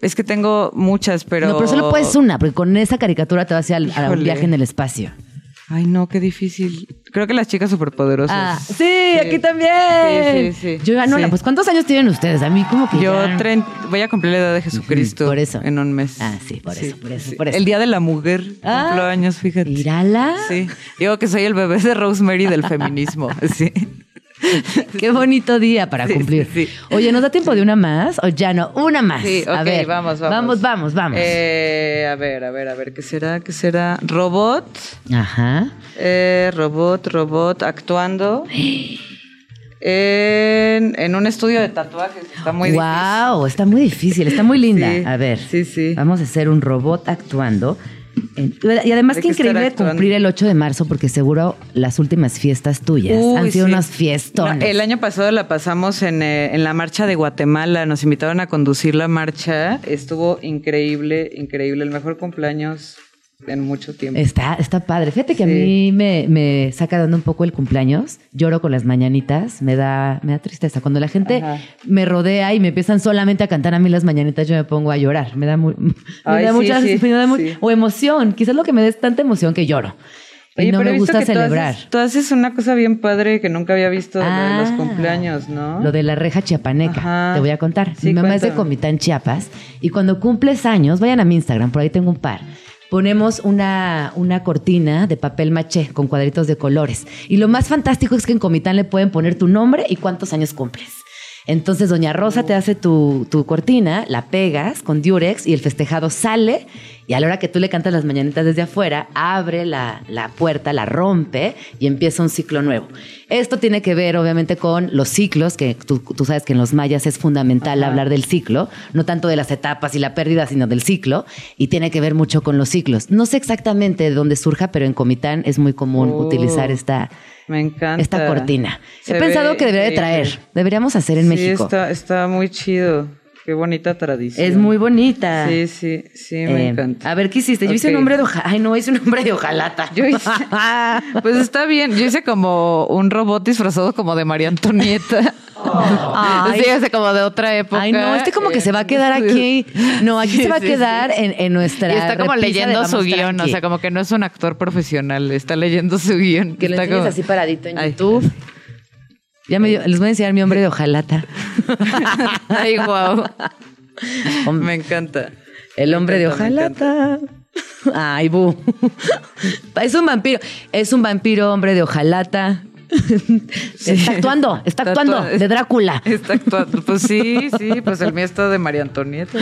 Es que tengo muchas, pero. No, pero solo puedes una, porque con esa caricatura te vas a al- a un Híjole. viaje en el espacio. Ay, no, qué difícil. Creo que las chicas superpoderosas. Ah, sí, aquí también. Sí, sí, sí. Yo, ah, no, Sí. pues ¿cuántos años tienen ustedes? A mí como que Yo ya- tren- voy a cumplir la edad de Jesucristo. Por eso. En un mes. Ah, sí, por eso, por eso, por eso. El día de la mujer. Ah, cumplo años, fíjate. Mírala. Sí. Digo que soy el bebé de Rosemary del feminismo. Sí. Qué bonito día para Sí, cumplir. sí, sí. Oye, ¿nos da tiempo de una más? O ya no, una más. Sí, a ok, ver, vamos, vamos. Vamos, vamos, vamos. Eh, a ver, a ver, a ver, ¿qué será? ¿Qué será? Robot. Ajá. Eh, robot, robot, actuando. En, en un estudio de tatuajes. Está muy wow, está muy difícil, está muy linda. A ver, sí, sí. vamos a hacer un robot actuando. Y además que increíble actuando. cumplir el 8 de marzo porque seguro las últimas fiestas tuyas Uy, han sido sí. unas fiestones. No, el año pasado la pasamos en, eh, en la marcha de Guatemala. Nos invitaron a conducir la marcha. Estuvo increíble, increíble. El mejor cumpleaños en mucho tiempo. Está, está padre. Fíjate que a mí me, me saca dando un poco el cumpleaños. Lloro con las mañanitas. Me da, me da tristeza. Cuando la gente Ajá. me rodea y me empiezan solamente a cantar a mí las mañanitas, yo me pongo a llorar. Me da, mu- me Ay, da sí, mucha sí, me da mu- sí. o emoción. Quizás lo que me da es tanta emoción que lloro. y no pero me gusta celebrar. haces- Tú haces, una cosa bien padre que nunca había visto de, lo de los Ah, cumpleaños, ¿no? Lo de la reja chiapaneca. Ajá. Te voy a contar. Sí, mi mamá es de. Comitán, Chiapas. Y cuando cumples años, vayan a mi Instagram, por ahí tengo un par. Ponemos una, una cortina de papel maché con cuadritos de colores. Y lo más fantástico es que en Comitán le pueden poner tu nombre y cuántos años cumples. Entonces, Doña Rosa te hace tu, tu cortina, la pegas con Durex y el festejado sale Y a la hora que tú le cantas las mañanitas desde afuera, abre la, la puerta, la rompe y empieza un ciclo nuevo. Esto tiene que ver, obviamente, con los ciclos, que tú, tú sabes que en los mayas es fundamental hablar del ciclo, no tanto de las etapas y la pérdida, sino del ciclo, y tiene que ver mucho con los ciclos. No sé exactamente de dónde surja, pero en Comitán es muy común Oh, utilizar esta, Me encanta. esta cortina. Se He pensado que debería de traer, deberíamos hacer en sí, México. Está, está muy chido. Qué bonita tradición. Es muy bonita. Sí, sí, sí, me Eh, encanta. A ver, ¿qué hiciste? Yo hice un hombre de hojalata. Ay, no, hice un hombre de hojalata. Yo hice- pues está bien. Yo hice como un robot disfrazado como de María Antonieta. Ay. Sí, hace como de otra época. Ay, no, este como que se va a quedar aquí. No, aquí Sí, se va a sí, quedar En, en nuestra. Y está como leyendo su guion, o sea, como que no es un actor profesional, está leyendo su guion. Que lo Está enseñes como- así paradito en Ay. YouTube. Ya me dio- les voy a enseñar mi hombre de hojalata. Ay, wow. Me encanta. El hombre de encanta, hojalata. Ay, bu. Es un vampiro. Es un vampiro hombre de hojalata. Está actuando, está Está actuando actua- de Drácula. Está actuando. Pues sí, sí, pues el mío está de María Antonieta.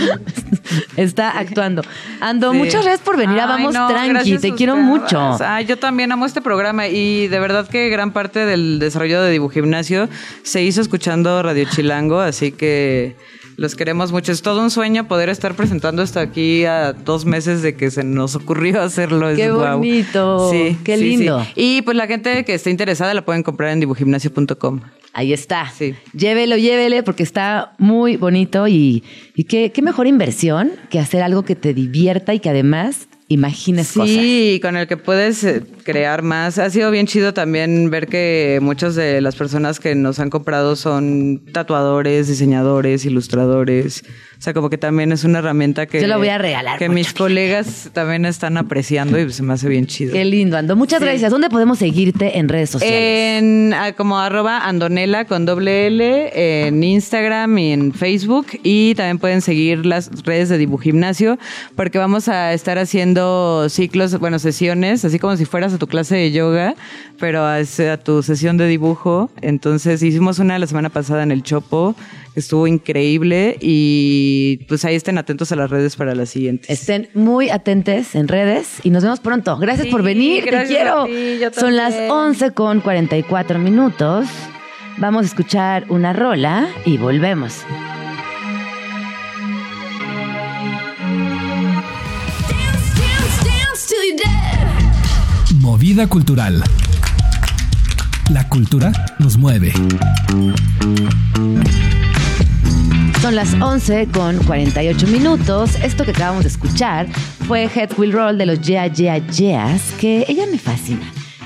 Está actuando. Ando, Sí. muchas gracias por venir a Ay, Vamos no, Tranqui. Te a quiero mucho. Ay, yo también amo este programa y de verdad que gran parte del desarrollo de Dibujimnasio se hizo escuchando Radio Chilango, así que los queremos mucho. Es todo un sueño poder estar presentando esto aquí a dos meses de que se nos ocurrió hacerlo. Qué bonito. Sí, Qué sí, sí. lindo. Y pues la gente que esté interesada la pueden comprar en dibujimnasio.com. Ahí está. Sí. Llévelo, llévele, porque está muy bonito y, y qué, qué mejor inversión que hacer algo que te divierta y que además imagines cosas. Sí, con el que puedes eh, crear más. Ha sido bien chido también ver que muchas de las personas que nos han comprado son tatuadores, diseñadores, ilustradores. O sea, como que también es una herramienta que... Yo la voy a regalar Que mis colegas también están apreciando y se me hace bien chido. Qué lindo, Ando. Muchas Sí. gracias. ¿Dónde podemos seguirte en redes sociales? En ah, como arroba andonela con doble L en Instagram y en Facebook y también pueden seguir las redes de Dibujimnasio porque vamos a estar haciendo ciclos, bueno, sesiones, así como si fueras a tu clase de yoga, pero a, a tu sesión de dibujo. Entonces hicimos una la semana pasada en el Chopo, estuvo increíble y pues ahí estén atentos a las redes para las siguientes. Estén muy atentes en redes y nos vemos pronto. Gracias Sí, por venir, te quiero. a ti, yo Son las también. 11 con 44 minutos. Vamos a escuchar una rola y volvemos. Movida cultural. La cultura nos mueve. Son las 11 con 48 minutos. Esto que acabamos de escuchar fue Head Will Roll de los Yeah Yeah Yeahs, que ella me fascina.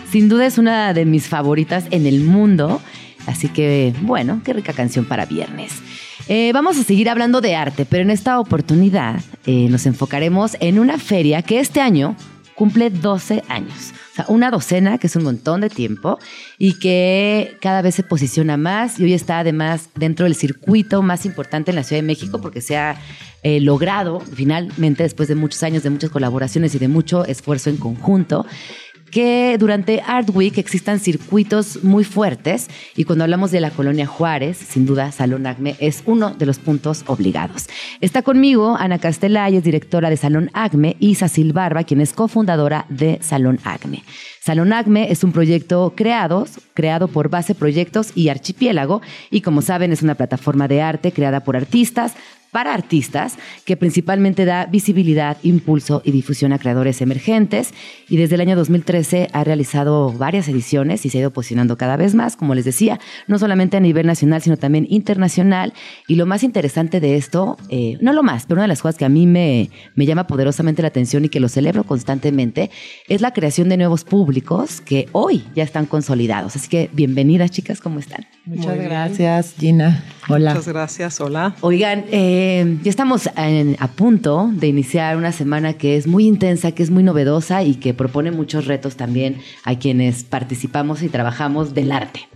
Sin duda es una de mis favoritas en el mundo. Así que, bueno, qué rica canción para viernes. Eh, vamos a seguir hablando de arte, pero en esta oportunidad eh, nos enfocaremos en una feria que este año cumple 12 años. O sea, una docena, que es un montón de tiempo, y que cada vez se posiciona más y hoy está además dentro del circuito más importante en la Ciudad de México porque se ha eh, logrado finalmente, después de muchos años, de muchas colaboraciones y de mucho esfuerzo en conjunto, que durante Art Week existan circuitos muy fuertes y cuando hablamos de la colonia Juárez, sin duda Salón Acme es uno de los puntos obligados. Está conmigo Ana Castelay, es directora de Salón Acme, y Sacil Barba, quien es cofundadora de Salón Acme. Salón Acme es un proyecto creado, creado por Base Proyectos y Archipiélago y como saben es una plataforma de arte creada por artistas, para artistas que principalmente da visibilidad, impulso y difusión a creadores emergentes y desde el año 2013 ha realizado varias ediciones y se ha ido posicionando cada vez más, como les decía, no solamente a nivel nacional sino también internacional y lo más interesante de esto, eh, no lo más, pero una de las cosas que a mí me, me llama poderosamente la atención y que lo celebro constantemente es la creación de nuevos públicos que hoy ya están consolidados. Así que bienvenidas chicas, ¿cómo están? Muchas gracias, Gina. Hola. Muchas gracias, hola. Oigan, eh, ya estamos a punto de iniciar una semana que es muy intensa, que es muy novedosa y que propone muchos retos también a quienes participamos y trabajamos del arte.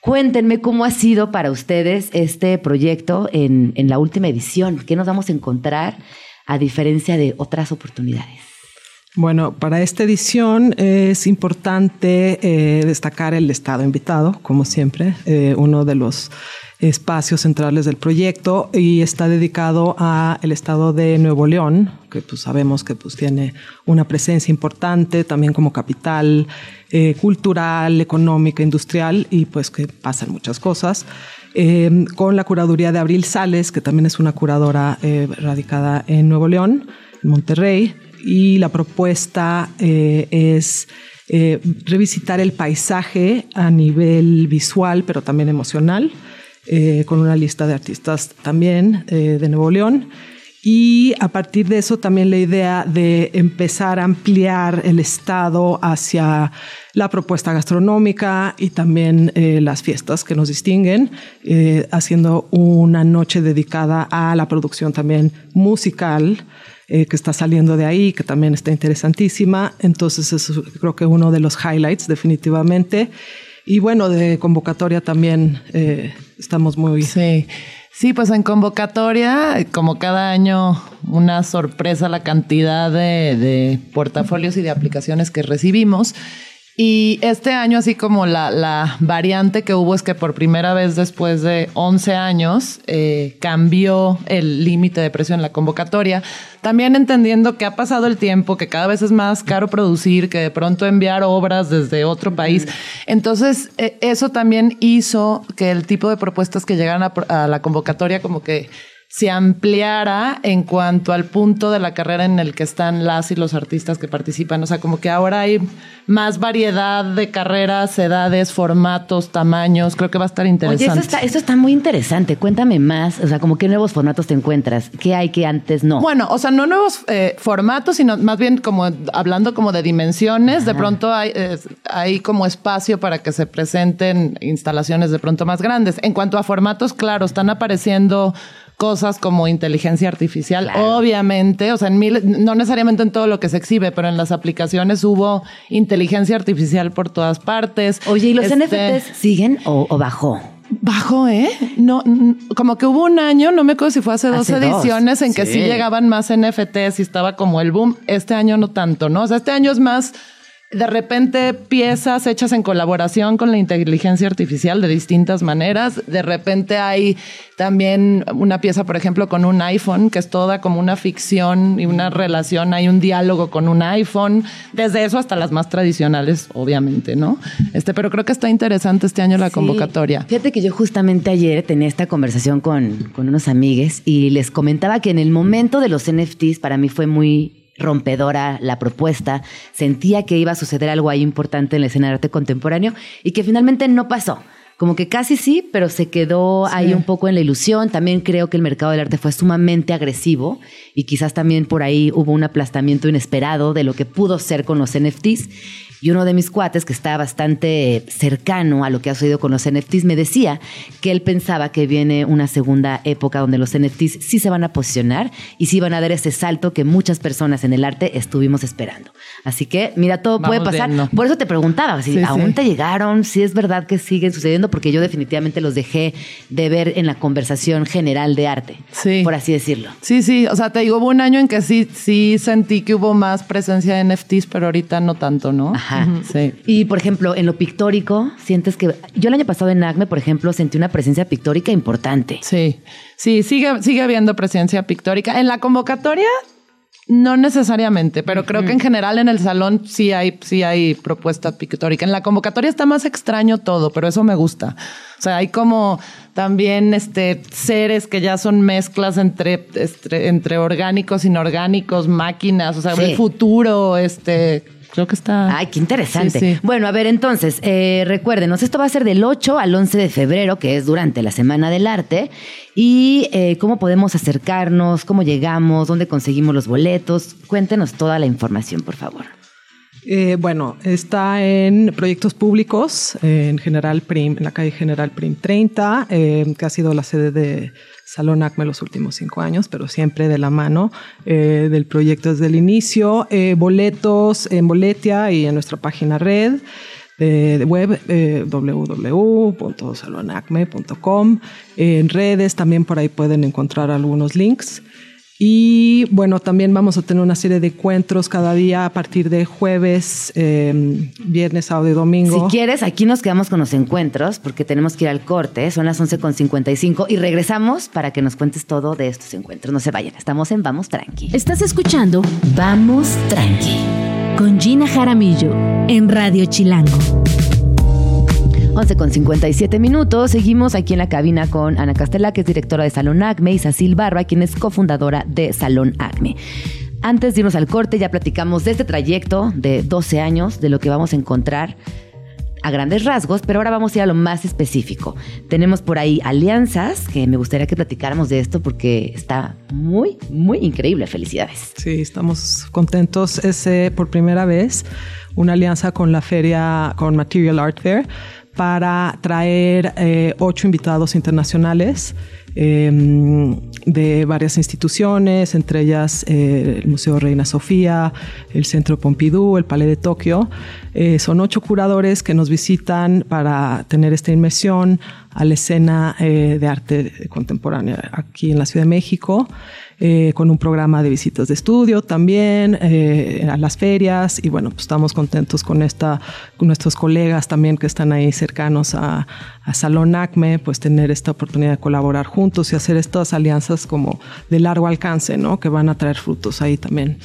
Cuéntenme cómo ha sido para ustedes este proyecto en, en la última edición. ¿Qué nos vamos a encontrar a diferencia de otras oportunidades? Bueno, para esta edición es importante eh, destacar el estado invitado, como siempre, eh, uno de los espacios centrales del proyecto y está dedicado a el estado de Nuevo León, que pues sabemos que pues tiene una presencia importante también como capital eh, cultural, económica, industrial y pues que pasan muchas cosas. Con la curaduría de Abril Sales, que también es una curadora radicada en Nuevo León, en Monterrey, y la propuesta eh, es eh, revisitar el paisaje a nivel visual, pero también emocional, eh, con una lista de artistas también de Nuevo León. Y a partir de eso también la idea de empezar a ampliar el Estado hacia la propuesta gastronómica y también las fiestas que nos distinguen, haciendo una noche dedicada a la producción también musical eh, que está saliendo de ahí, que también está interesantísima. Entonces, eso creo que uno de los highlights definitivamente. Y bueno, de convocatoria también eh, estamos muy... Sí. Sí, pues en convocatoria, como cada año, una sorpresa la cantidad de, de portafolios y de aplicaciones que recibimos. Y este año, así como la, la variante que hubo es que por primera vez después de 11 años eh, cambió el límite de precio en la convocatoria. También entendiendo que ha pasado el tiempo, que cada vez es más caro producir, que de pronto enviar obras desde otro país. Entonces, eh, eso también hizo que el tipo de propuestas que llegaran a, a la convocatoria como que se ampliara en cuanto al punto de la carrera en el que están las y los artistas que participan. O sea, como que ahora hay más variedad de carreras, edades, formatos, tamaños. Creo que va a estar Oye, interesante. eso está, eso está muy interesante. Cuéntame más. O sea, como qué nuevos formatos te encuentras. ¿Qué hay que antes no? Bueno, o sea, no nuevos eh, formatos, sino más bien como hablando como de dimensiones. De pronto hay, eh, hay como espacio para que se presenten instalaciones de pronto más grandes. En cuanto a formatos, claro, están apareciendo cosas como inteligencia artificial, obviamente, o sea, en mil, no necesariamente en todo lo que se exhibe, pero en las aplicaciones hubo inteligencia artificial por todas partes. Oye, ¿y los Este, NFTs siguen o, o bajó? Bajó, ¿eh? No, n- como que hubo un año, no me acuerdo si fue hace dos Hace dos, ediciones en que sí. llegaban más NFTs y estaba como el boom. Este año no tanto, ¿no? O sea, este año es más de repente piezas hechas en colaboración con la inteligencia artificial de distintas maneras. De repente hay también una pieza, por ejemplo, con un iPhone, que es toda como una ficción y una relación, hay un diálogo con un iPhone, desde eso hasta las más tradicionales, obviamente, ¿no? Este, pero creo que está interesante este año la Sí. convocatoria. Fíjate que yo justamente ayer tenía esta conversación con, con unos amigues y les comentaba que en el momento de los NFTs para mí fue muy rompedora la propuesta. Sentía que iba a suceder algo ahí importante en la escena de arte contemporáneo y que finalmente no pasó. Como que casi sí, pero se quedó ahí un poco en la ilusión. También creo que el mercado del arte fue sumamente agresivo y quizás también por ahí hubo un aplastamiento inesperado de lo que pudo ser con los NFTs. Y uno de mis cuates, que está bastante cercano a lo que ha sucedido con los NFTs, me decía que él pensaba que viene una segunda época donde los NFTs sí se van a posicionar y sí van a dar ese salto que muchas personas en el arte estuvimos esperando. Así que, mira, todo puede pasar. viendo. Por eso te preguntaba, si Sí, aún sí. te llegaron, si es verdad que siguen sucediendo, porque yo definitivamente los dejé de ver en la conversación general de arte, Sí. por así decirlo. Sí, sí, o sea, te digo, hubo un año en que sí, sí sentí que hubo más presencia de NFTs, pero ahorita no tanto, ¿no? Ajá. Sí. Y por ejemplo, en lo pictórico, sientes que. Yo el año pasado en ACME, por ejemplo, sentí una presencia pictórica importante. Sí, sí, sigue, sigue habiendo presencia pictórica. En la convocatoria, no necesariamente, pero creo que en general en el salón sí hay, sí hay propuesta pictórica. En la convocatoria está más extraño todo, pero eso me gusta. O sea, hay como también este seres que ya son mezclas entre, este, entre orgánicos, inorgánicos, máquinas, o sea, Sí. el futuro, este, creo que está. Ay, qué interesante. Sí, sí. Bueno, a ver, entonces, eh, recuérdenos, esto va a ser del 8 al 11 de febrero, que es durante la Semana del Arte. Y eh, cómo podemos acercarnos, cómo llegamos, dónde conseguimos los boletos. Cuéntenos toda la información, por favor. Eh, bueno, está en proyectos públicos, eh, en General Prim, en la calle General Prim 30, eh, que ha sido la sede de Salón ACME los últimos cinco años, pero siempre de la mano eh, del proyecto desde el inicio. Eh, boletos en Boletia y en nuestra página red de, web eh, www.salonacme.com. En redes también por ahí pueden encontrar algunos links. Y bueno, también vamos a tener una serie de encuentros cada día a partir de jueves, eh, viernes, sábado y domingo. Si quieres, aquí nos quedamos con los encuentros porque tenemos que ir al corte. Son las 11.55 y regresamos para que nos cuentes todo de estos encuentros. No se vayan, estamos en Vamos Tranqui. Estás escuchando Vamos Tranqui con Gina Jaramillo en Radio Chilango. 11 con 57 minutos. Seguimos aquí en la cabina con Ana Castela, que es directora de Salón Acme, y Sacil Barba, quien es cofundadora de Salón Acme. Antes de irnos al corte, ya platicamos de este trayecto de 12 años, de lo que vamos a encontrar a grandes rasgos, pero ahora vamos a ir a lo más específico. Tenemos por ahí alianzas, que me gustaría que platicáramos de esto porque está muy, muy increíble. Felicidades. Sí, estamos contentos. Es eh, por primera vez una alianza con la feria, con Material Art Fair, para traer eh, ocho invitados internacionales eh, de varias instituciones, entre ellas eh, el Museo Reina Sofía, el Centro Pompidou, el Palais de Tokio. Eh, son ocho curadores que nos visitan para tener esta inmersión a la escena de arte contemporánea aquí en la Ciudad de México, eh, con un programa de visitas de estudio también, eh, a las ferias, y bueno, pues estamos contentos con esta, con nuestros colegas también que están ahí cercanos a, a Salón ACME, pues tener esta oportunidad de colaborar juntos y hacer estas alianzas como de largo alcance, ¿no? Que van a traer frutos ahí también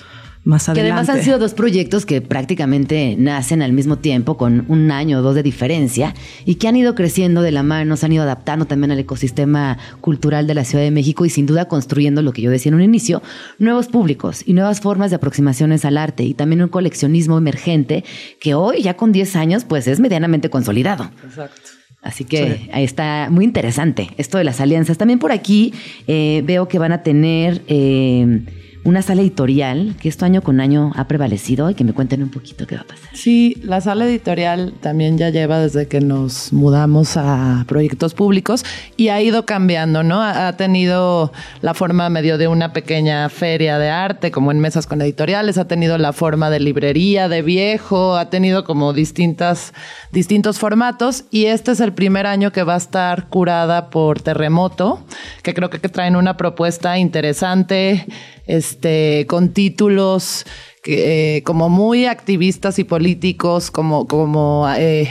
más Que además han sido dos proyectos que prácticamente nacen al mismo tiempo, con un año o dos de diferencia, y que han ido creciendo de la mano, se han ido adaptando también al ecosistema cultural de la Ciudad de México y sin duda construyendo lo que yo decía en un inicio, nuevos públicos y nuevas formas de aproximaciones al arte y también un coleccionismo emergente que hoy, ya con 10 años, pues es medianamente consolidado. Exacto. Así que ahí está muy interesante esto de las alianzas. También por aquí eh, veo que van a tener eh, una sala editorial que esto año con año ha prevalecido y que me cuenten un poquito qué va a pasar. Sí, la sala editorial también ya lleva desde que nos mudamos a proyectos públicos y ha ido cambiando, ¿no? Ha, tenido la forma medio de una pequeña feria de arte, como en mesas con editoriales, ha tenido la forma de librería, de viejo, ha tenido como distintas, distintos formatos y este es el primer año que va a estar curada por Terremoto, que creo que traen una propuesta interesante, este, con títulos eh, como muy activistas y políticos, como, como eh,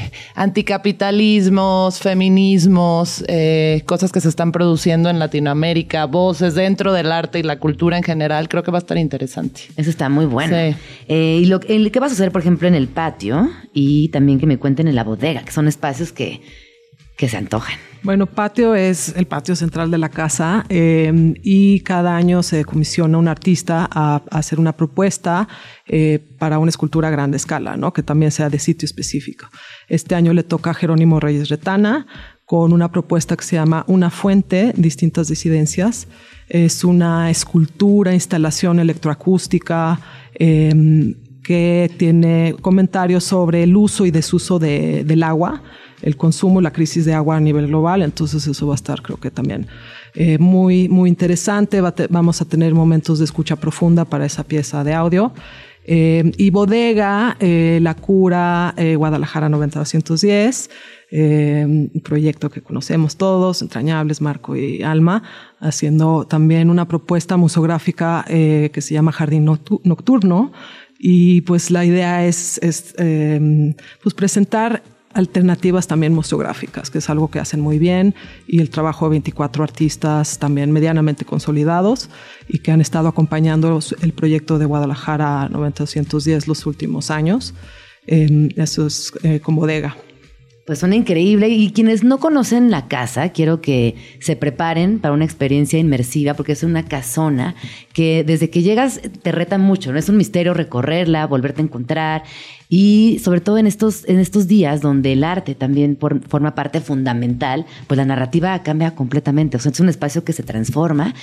anticapitalismos, feminismos, eh, cosas que se están produciendo en Latinoamérica, voces dentro del arte y la cultura en general, creo que va a estar interesante. Eso está muy bueno. Sí. Y lo, el- ¿qué vas a hacer, por ejemplo, en el patio? Y también que me cuenten en la bodega, que son espacios que, que se antojan. Bueno, patio es el patio central de la casa eh, y cada año se comisiona un artista a, hacer una propuesta eh, para una escultura a gran escala, ¿no? que también sea de sitio específico. Este año le toca a Jerónimo Reyes Retana con una propuesta que se llama Una fuente, distintas disidencias. Es una escultura, instalación electroacústica. eh, que tiene comentarios sobre el uso y desuso de- del agua, el consumo, la crisis de agua a nivel global. Entonces eso va a estar, creo que también eh, muy, muy interesante. Va te- vamos a tener momentos de escucha profunda para esa pieza de audio. Eh, y Bodega, eh, La Cura, eh, Guadalajara 90-210, eh, un proyecto que conocemos todos, entrañables, Marco y Alma, haciendo también una propuesta museográfica eh, que se llama Jardín Noctu- Nocturno. Y pues la idea es, es eh, pues presentar alternativas también museográficas, que es algo que hacen muy bien, y el trabajo de 24 artistas también medianamente consolidados y que han estado acompañando el proyecto de Guadalajara 910 los últimos años. Eh, eso es eh, con bodega. Pues suena increíble. Y quienes no conocen la casa, quiero que se preparen para una experiencia inmersiva, porque es una casona que desde que llegas te reta mucho. No es un misterio recorrerla, volverte a encontrar. Y sobre todo en estos, en estos días donde el arte también forma parte fundamental, pues la narrativa cambia completamente. O sea, es un espacio que se transforma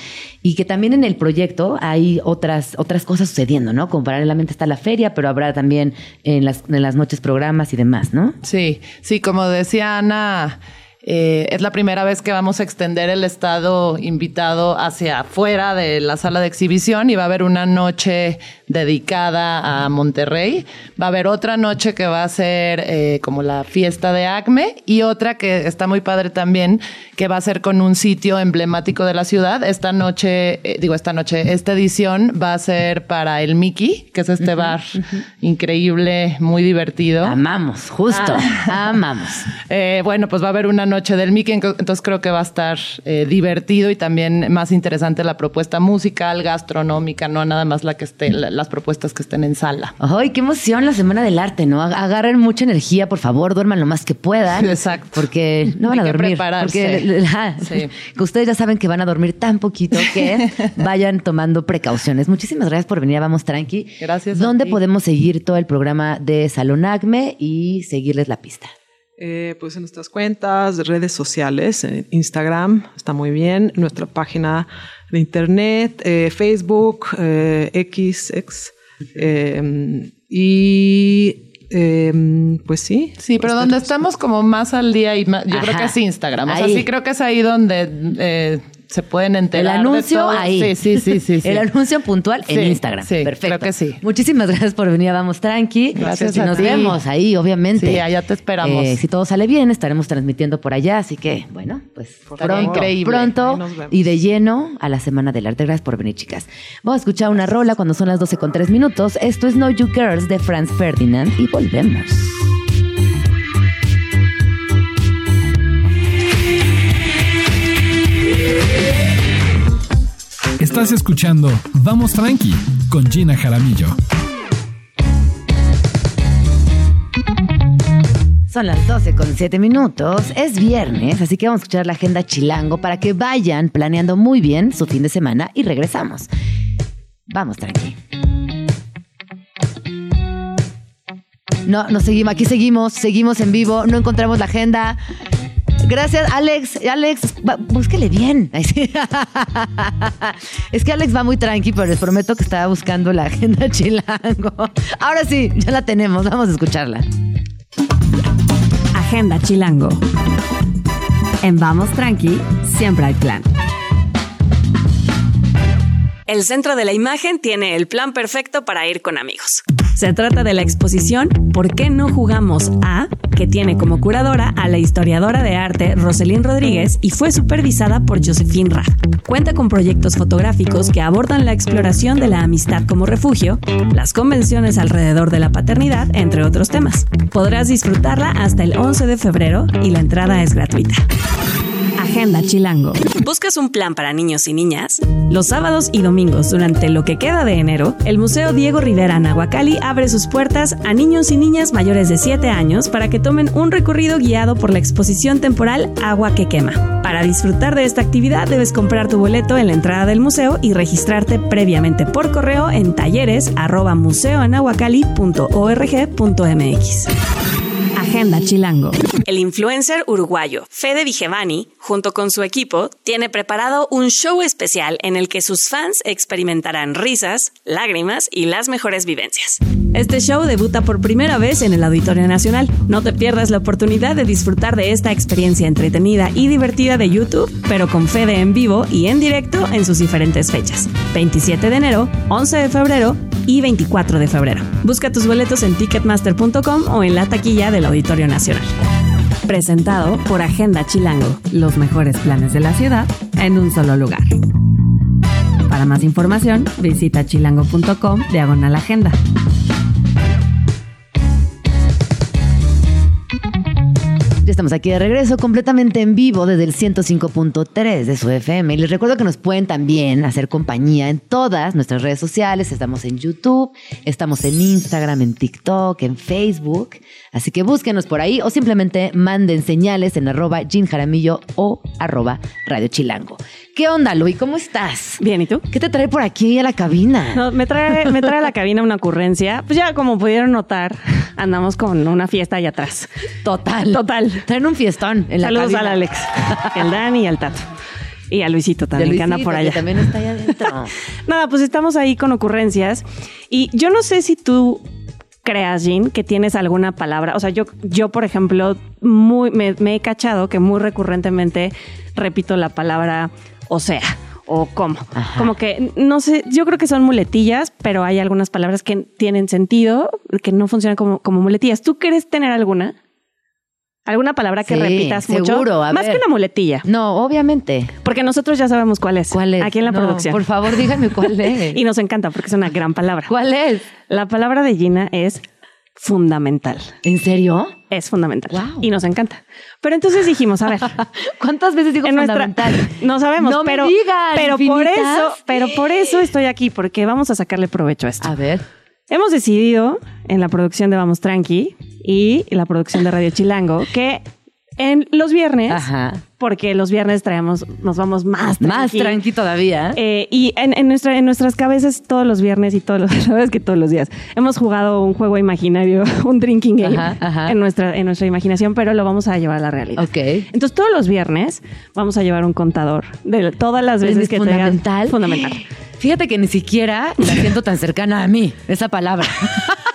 y que también en el proyecto hay otras, otras cosas sucediendo, ¿no? Como paralelamente está la feria, pero habrá también en las, en las noches programas y demás, ¿no? Sí, sí, como decía Ana, Eh, es la primera vez que vamos a extender el estado invitado hacia afuera de la sala de exhibición y va a haber una noche dedicada a Monterrey. Va a haber otra noche que va a ser eh, como la fiesta de Acme y otra que está muy padre también, que va a ser con un sitio emblemático de la ciudad. Esta noche, eh, digo esta noche, esta edición va a ser para el Mickey, que es este bar increíble, muy divertido. Amamos, justo. Amamos. Eh, bueno, pues va a haber una noche del Mickey, entonces creo que va a estar eh, divertido y también más interesante la propuesta musical, gastronómica, no nada más la que esté, la- las propuestas que estén en sala. ¡Ay, qué emoción la Semana del Arte, ¿no? Ag- Agarren mucha energía, por favor, duerman lo más que puedan. Exacto. Porque no van a Hay que dormir. prepararse. Porque Sí. que ustedes ya saben que van a dormir tan poquito que vayan tomando precauciones. Muchísimas gracias por venir a Vamos Tranqui. Gracias a ¿Dónde ti. podemos seguir todo el programa de Salón Acme y seguirles la pista? Eh, pues en nuestras cuentas, redes sociales, en Instagram, está muy bien, nuestra página de internet, eh, Facebook, eh, X, X, eh, y eh, pues sí. Sí, pero donde estamos como más al día y más- yo creo que es Instagram. O sea, Ahí. sí creo que es ahí donde eh, se pueden El enterar. de anuncio todo. ahí. Sí, sí, sí, sí. El anuncio puntual en Instagram. sí, Perfecto. creo que sí. Muchísimas gracias por venir a Vamos Tranqui. Gracias Y a nos ti. vemos ahí, obviamente. Sí, allá te esperamos. Eh, si todo sale bien, estaremos transmitiendo por allá. Así que, bueno, pues pronto, increíble. pronto y de lleno a la Semana del Arte. Gracias por venir, chicas. Vamos a escuchar una rola cuando son las 12 con 3 minutos. Esto es No You Girls de Franz Ferdinand y volvemos. Estás escuchando Vamos Tranqui con Gina Jaramillo. Son las 12 con 7 minutos. Es viernes, así que vamos a escuchar la agenda chilango para que vayan planeando muy bien su fin de semana y regresamos. Vamos, tranqui. No, no seguimos, aquí seguimos, seguimos en vivo, no encontramos la agenda. Gracias, Alex. Alex, va- búsquele bien. Es que Alex va muy tranqui, pero les prometo que estaba buscando la agenda chilango. Ahora sí, ya la tenemos, vamos a escucharla. Agenda Chilango. En Vamos Tranqui, siempre hay plan. El centro de la imagen tiene el plan perfecto para ir con amigos. Se trata de la exposición ¿Por qué no jugamos a? que tiene como curadora a la historiadora de arte Roselín Rodríguez y fue supervisada por Josephine Ra. Cuenta con proyectos fotográficos que abordan la exploración de la amistad como refugio, las convenciones alrededor de la paternidad, entre otros temas. Podrás disfrutarla hasta el 11 de febrero y la entrada es gratuita. Agenda Chilango. ¿Buscas un plan para niños y niñas? Los sábados y domingos durante lo que queda de enero, el Museo Diego Rivera Nahuacali abre sus puertas a niños y niñas mayores de 7 años para que tomen un recorrido guiado por la exposición temporal Agua que quema. Para disfrutar de esta actividad debes comprar tu boleto en la entrada del museo y registrarte previamente por correo en talleres arroba museoanahuacali.org.mx. Agenda Chilango. El influencer uruguayo Fede Vigevani, junto con su equipo, tiene preparado un show especial en el que sus fans experimentarán risas, lágrimas y las mejores vivencias. Este show debuta por primera vez en el Auditorio Nacional. No te pierdas la oportunidad de disfrutar de esta experiencia entretenida y divertida de YouTube, pero con Fede en vivo y en directo en sus diferentes fechas. 27 de enero, 11 de febrero y 24 de febrero. Busca tus boletos en ticketmaster.com o en la taquilla del Auditorio Nacional. Presentado por Agenda Chilango, los mejores planes de la ciudad en un solo lugar. Para más información, visita chilango.com diagonal agenda. Estamos aquí de regreso, completamente en vivo desde el 105.3 de su FM. Y les recuerdo que nos pueden también hacer compañía en todas nuestras redes sociales. Estamos en YouTube, estamos en Instagram, en TikTok, en Facebook. Así que búsquenos por ahí o simplemente manden señales en arroba Jean Jaramillo o arroba Radio Chilango. ¿Qué onda, Luis? ¿Cómo estás? Bien, ¿y tú? ¿Qué te trae por aquí a la cabina? No, me trae, me trae a la cabina una ocurrencia. Pues ya, como pudieron notar, andamos con una fiesta allá atrás. Total. Total. Traen un fiestón en la Saludos cabina. al Alex, el Dani y al Tato. Y a Luisito también, que anda Luisito, por que allá. también está allá adentro. Nada, pues estamos ahí con ocurrencias. Y yo no sé si tú creas, Jean, que tienes alguna palabra. O sea, yo, yo por ejemplo, muy, me, me he cachado que muy recurrentemente repito la palabra o sea o cómo. Ajá. Como que, no sé, yo creo que son muletillas, pero hay algunas palabras que tienen sentido, que no funcionan como, como muletillas. ¿Tú quieres tener alguna? ¿Alguna palabra que Sí, repitas mucho? seguro, a Más ver. que una muletilla. No, obviamente. Porque nosotros ya sabemos cuál es. ¿Cuál es? Aquí en la No, producción. Por favor, dígame cuál es. Y nos encanta porque es una gran palabra. ¿Cuál es? La palabra de Gina es fundamental. ¿En serio? Es fundamental. Wow. Y nos encanta. Pero entonces dijimos, a ver, ¿Cuántas veces digo en nuestra- fundamental? no sabemos, No me pero, digan, pero por eso, pero por eso estoy aquí, porque vamos a sacarle provecho a esto. A ver. Hemos decidido en la producción de Vamos Tranqui y la producción de Radio Chilango que en los viernes, Ajá. porque los viernes traemos, nos vamos más tranqui, Más tranqui todavía. eh, y en, en nuestra, en nuestras cabezas todos los viernes y todos los, la verdad es que todos los días hemos jugado un juego imaginario, un drinking game Ajá, ajá. en nuestra, en nuestra imaginación, pero lo vamos a llevar a la realidad. Ok. Entonces todos los viernes vamos a llevar un contador de todas las veces ¿Es que te digan- fundamental? fundamental. Fíjate que ni siquiera la siento tan cercana a mí, esa palabra.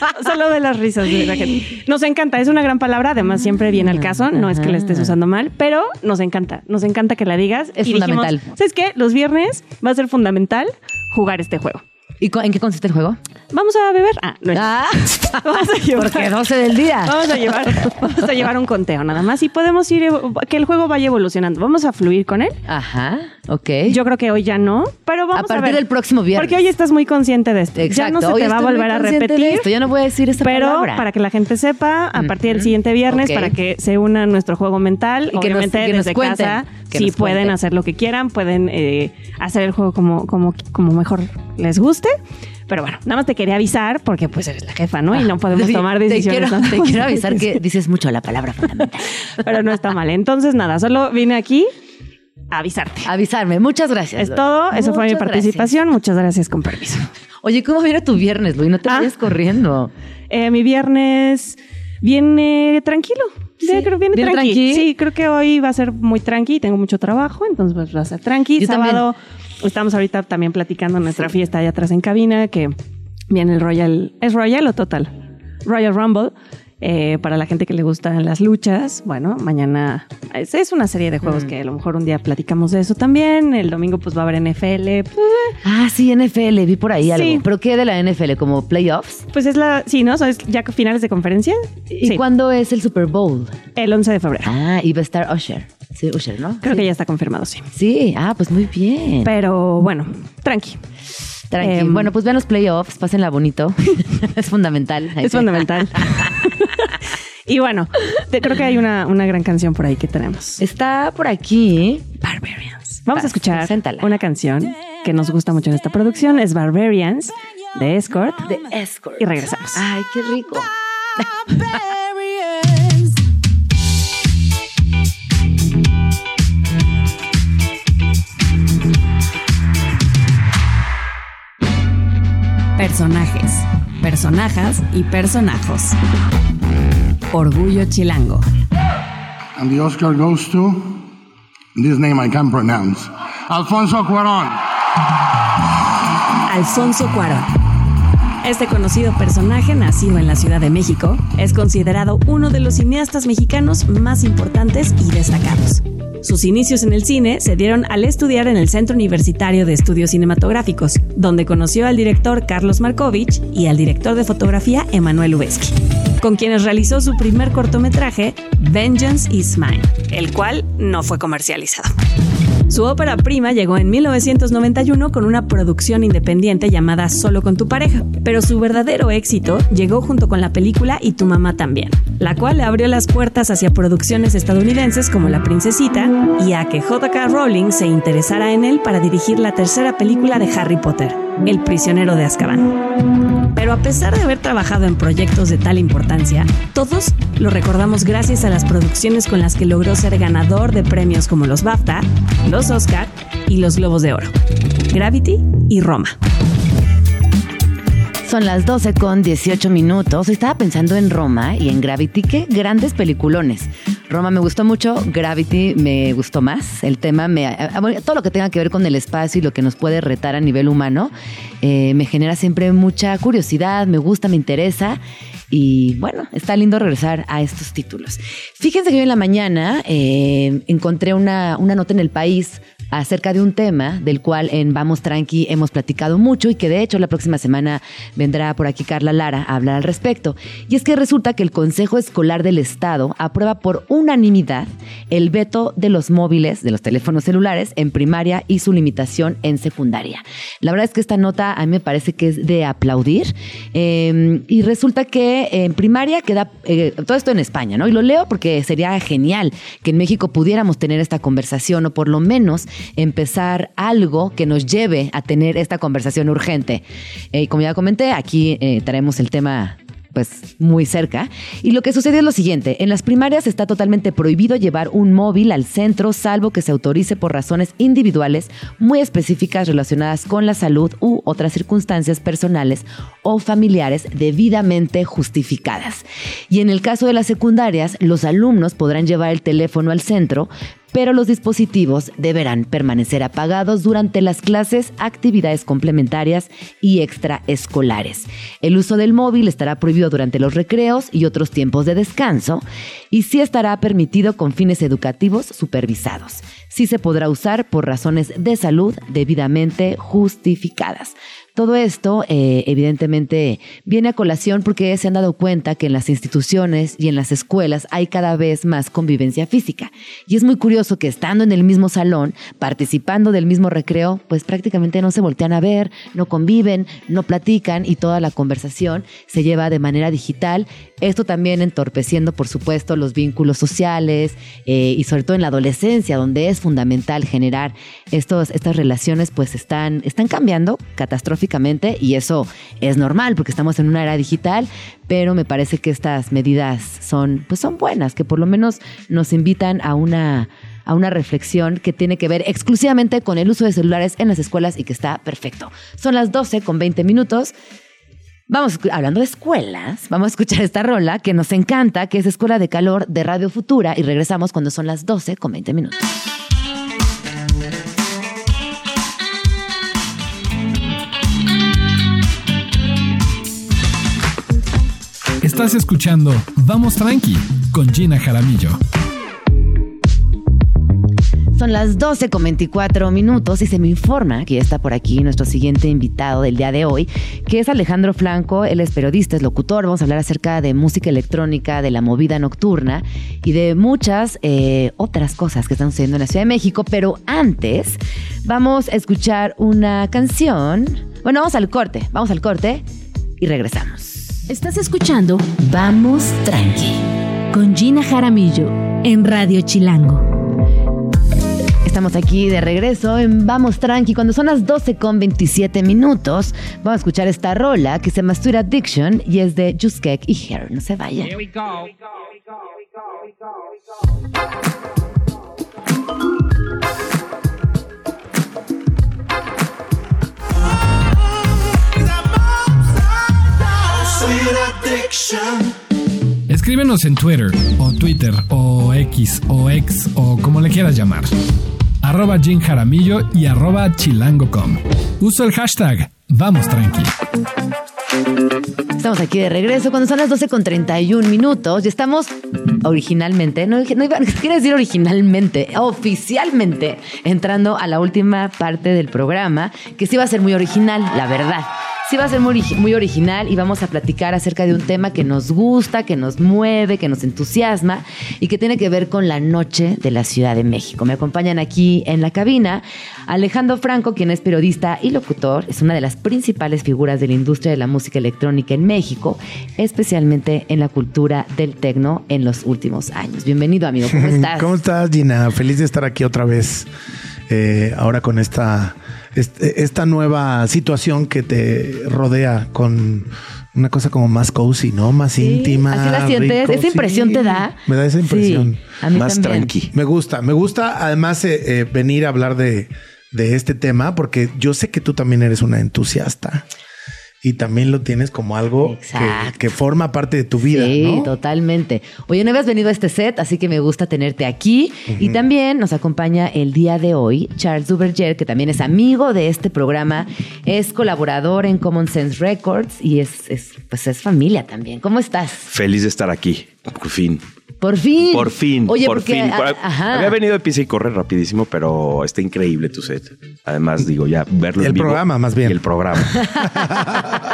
Solo de las risas de la gente. Nos encanta, es una gran palabra, además siempre viene al caso, no es que la estés usando mal, pero nos encanta, nos encanta que la digas. Es Y dijimos, fundamental. ¿Sabes qué? Los viernes va a ser fundamental jugar este juego. ¿Y en qué consiste el juego? Vamos a beber. Ah, no es- Ah, Vamos a llevar. porque 12 del día. Vamos a llevar, vamos a llevar un conteo nada más y podemos ir que el juego vaya evolucionando. Vamos a fluir con él. Ajá, ok. Yo creo que hoy ya no, pero vamos A a, partir ver. del próximo viernes. Porque hoy estás muy consciente de esto. Exacto. Ya no se Hoy te va a volver a de repetir. esto. Yo no voy a decir esta Pero palabra. para que la gente sepa, a partir del siguiente viernes, para que se una a nuestro juego mental, Y que nos- que nos desde cuenten, casa, que sí nos pueden hacer lo que quieran, pueden eh, hacer el juego como, como, como mejor les guste. Pero bueno, nada más te quería avisar porque pues eres la jefa, ¿no? Y no podemos Sí, tomar te decisiones. quiero- ¿no? Te quiero avisar que dices mucho la palabra fundamental. Pero no está mal. Entonces, nada, solo vine aquí a avisarte. Avisarme. Muchas gracias. Es todo. Eso fue mi participación. Muchas gracias, con permiso. Oye, ¿cómo viene tu viernes, Luis? No te Ah. vayas corriendo. Eh, mi viernes viene tranquilo. Sí, Sí, creo viene ¿viene tranqui. tranqui? Sí, creo que hoy va a ser muy tranqui. Tengo mucho trabajo, entonces pues, va a ser tranqui. Yo Sábado estamos ahorita también platicando nuestra fiesta allá atrás en cabina que viene el Royal. ¿Es Royal o Total? Royal Rumble. Eh, para la gente que le gustan las luchas, bueno, mañana es, es una serie de Mm. juegos que a lo mejor un día platicamos de eso también. El domingo pues va a haber NFL. Ah, sí, NFL. Vi por ahí algo. Sí. ¿Pero qué de la NFL? ¿Como playoffs? Pues es la, sí, ¿no? ¿Es ya finales de conferencia? ¿Y Sí, cuándo es el Super Bowl? el 11 de febrero. Ah, y va a estar Usher. Sí, Usher, ¿no? Creo sí. que ya está confirmado, sí. Sí, ah, pues muy bien. Pero bueno, tranqui. Tranqui. em, bueno, pues vean los playoffs, pásenla bonito. es fundamental. Es fundamental. y bueno, te- creo que hay una, una gran canción por ahí que tenemos. Está por aquí. Barbarians. Vamos a escuchar preséntala. una canción que nos gusta mucho en esta producción. Es Barbarians de Escort. De Escort. Y regresamos. Ay, qué rico. Personajes, personajas y personajos. Orgullo chilango. And the Oscar goes to this name I can't pronounce. Alfonso Cuarón. Alfonso Cuarón. Este conocido personaje, nacido en la Ciudad de México, es considerado uno de los cineastas mexicanos más importantes y destacados. Sus inicios en el cine se dieron al estudiar en el Centro Universitario de Estudios Cinematográficos, donde conoció al director Carlos Markovich y al director de fotografía Emanuel Lubezki, con quienes realizó su primer cortometraje, Vengeance is Mine, el cual no fue comercializado. Su ópera prima llegó en 1991 con una producción independiente llamada Solo con tu pareja, pero su verdadero éxito llegó junto con la película Y tu mamá también, la cual le abrió las puertas hacia producciones estadounidenses como La Princesita y a que J.K. Rowling se interesara en él para dirigir la tercera película de Harry Potter, El prisionero de Azkaban. Pero a pesar de haber trabajado en proyectos de tal importancia, todos lo recordamos gracias a las producciones con las que logró ser ganador de premios como los BAFTA, los Oscar y los Globos de Oro, Gravity y Roma. Son las 12 con 18 minutos. Estaba pensando en Roma y en Gravity. Qué grandes peliculones. Roma me gustó mucho, Gravity me gustó más. El tema, me, ah, bueno, todo lo que tenga que ver con el espacio y lo que nos puede retar a nivel humano, eh, me genera siempre mucha curiosidad, me gusta, me interesa. Y bueno, está lindo regresar a estos títulos. Fíjense que hoy en la mañana eh, encontré una, una nota en el país acerca de un tema del cual en Vamos Tranqui hemos platicado mucho y que de hecho la próxima semana vendrá por aquí Carla Lara a hablar al respecto. Y es que resulta que el Consejo Escolar del Estado aprueba por unanimidad el veto de los móviles, de los teléfonos celulares en primaria y su limitación en secundaria. La verdad es que esta nota a mí me parece que es de aplaudir eh, y resulta que en primaria queda eh, todo esto en España, ¿no? Y lo leo porque sería genial que en México pudiéramos tener esta conversación o por lo menos empezar algo que nos lleve a tener esta conversación urgente. Eh, como ya comenté, aquí eh, traemos el tema pues muy cerca. Y lo que sucedió es lo siguiente, en las primarias está totalmente prohibido llevar un móvil al centro salvo que se autorice por razones individuales muy específicas relacionadas con la salud u otras circunstancias personales o familiares debidamente justificadas. Y en el caso de las secundarias, los alumnos podrán llevar el teléfono al centro, pero los dispositivos deberán permanecer apagados durante las clases, actividades complementarias y extraescolares. El uso del móvil estará prohibido durante los recreos y otros tiempos de descanso y sí estará permitido con fines educativos supervisados. Sí se podrá usar por razones de salud debidamente justificadas. Todo esto, eh, evidentemente, viene a colación porque se han dado cuenta que en las instituciones y en las escuelas hay cada vez más convivencia física. Y es muy curioso que estando en el mismo salón, participando del mismo recreo, pues prácticamente no se voltean a ver, no conviven, no platican y toda la conversación se lleva de manera digital. Esto también entorpeciendo, por supuesto, los vínculos sociales eh, y sobre todo en la adolescencia, donde es fundamental generar estos, estas relaciones, pues están, están cambiando catastróficamente y eso es normal porque estamos en una era digital, pero me parece que estas medidas son, pues son buenas, que por lo menos nos invitan a una a una reflexión que tiene que ver exclusivamente con el uso de celulares en las escuelas y que está perfecto. Son las 12 con 20 minutos. Vamos, hablando de escuelas, vamos a escuchar esta rola que nos encanta, que es Escuela de Calor de Radio Futura y regresamos cuando son las 12 con 20 minutos. Estás escuchando Vamos Tranqui con Gina Jaramillo. Son las 12 con 24 minutos y se me informa que ya está por aquí nuestro siguiente invitado del día de hoy, que es Alejandro Flanco. Él es periodista, es locutor. Vamos a hablar acerca de música electrónica, de la movida nocturna y de muchas eh, otras cosas que están sucediendo en la Ciudad de México. Pero antes, vamos a escuchar una canción. Bueno, vamos al corte, vamos al corte y regresamos. Estás escuchando Vamos Tranqui con Gina Jaramillo en Radio Chilango. Estamos aquí de regreso en Vamos Tranqui. Cuando son las 12 con 27 minutos, vamos a escuchar esta rola que se llama Sweet Addiction y es de Juskek y Hair. No se vayan. Escríbenos en Twitter o Twitter o X o X o como le quieras llamar. Arroba Jim Jaramillo y arroba chilango.com. Uso el hashtag Vamos Tranqui. Estamos aquí de regreso cuando son las 12 con 31 minutos y estamos originalmente, no, no iba, quiere decir originalmente, oficialmente entrando a la última parte del programa, que sí va a ser muy original, la verdad. Sí va a ser muy, muy original y vamos a platicar acerca de un tema que nos gusta, que nos mueve, que nos entusiasma y que tiene que ver con la noche de la Ciudad de México. Me acompañan aquí en la cabina Alejandro Franco, quien es periodista y locutor, es una de las principales figuras de la industria de la música electrónica en México, especialmente en la cultura del tecno en los últimos años. Bienvenido, amigo. ¿Cómo estás? ¿Cómo estás, Gina? Feliz de estar aquí otra vez. eh, ahora con esta, este- esta nueva situación que te rodea con una cosa como más cozy, ¿no? Más Sí, íntima. ¿así la sientes? rico. ¿Esa impresión Sí, te da? Me da esa impresión. Sí, a mí más también. tranqui. Me gusta, me gusta además eh, eh, venir a hablar de, de este tema porque yo sé que tú también eres una entusiasta. Y también lo tienes como algo que, forma parte de tu vida, Sí, ¿no? totalmente. Oye, no habías venido a este set, así que me gusta tenerte aquí. Y también nos acompaña el día de hoy Charles Duverger, que también es amigo de este programa, es colaborador en Common Sense Records y es, es, pues es familia también. ¿Cómo estás? Feliz de estar aquí, por fin. Por fin. Por fin, Oye, por porque, fin. a- Por- ajá. Había venido de pisa y corre rapidísimo, pero está increíble tu set. Además, digo, ya verlo en El vivo programa, más bien. y el programa.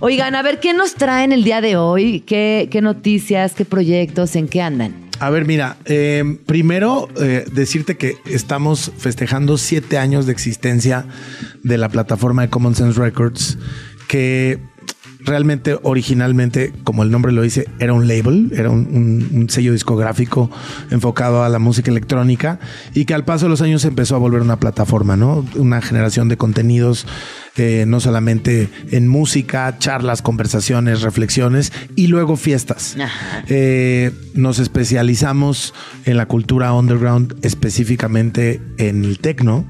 Oigan, a ver, ¿qué nos traen el día de hoy? ¿Qué, qué noticias, qué proyectos, en qué andan? A ver, mira, eh, primero eh, decirte que estamos festejando siete años de existencia de la plataforma de Common Sense Records, que realmente originalmente, como el nombre lo dice, era un label, era un, un- un sello discográfico enfocado a la música electrónica y que al paso de los años empezó a volver una plataforma, ¿no? Una generación de contenidos, eh, no solamente en música, charlas, conversaciones, reflexiones y luego fiestas. Eh, nos especializamos en la cultura underground, específicamente en el techno.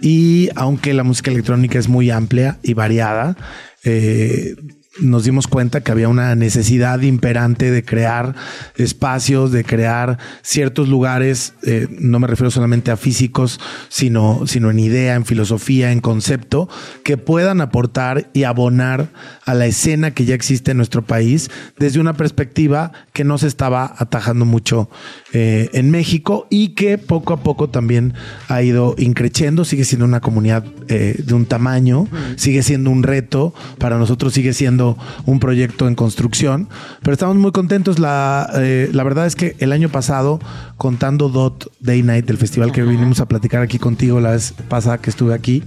Y aunque la música electrónica es muy amplia y variada, eh, nos dimos cuenta que había una necesidad imperante de crear espacios, de crear ciertos lugares, eh, no me refiero solamente a físicos, sino, sino en idea, en filosofía, en concepto, que puedan aportar y abonar a la escena que ya existe en nuestro país desde una perspectiva que no se estaba atajando mucho eh, en México y que poco a poco también ha ido increciendo, sigue siendo una comunidad eh, de un tamaño, sigue siendo un reto, para nosotros sigue siendo un proyecto en construcción, pero estamos muy contentos. La, eh, la verdad es que el año pasado, contando Dot Day Night, del festival que vinimos a platicar aquí contigo la vez pasada que estuve aquí,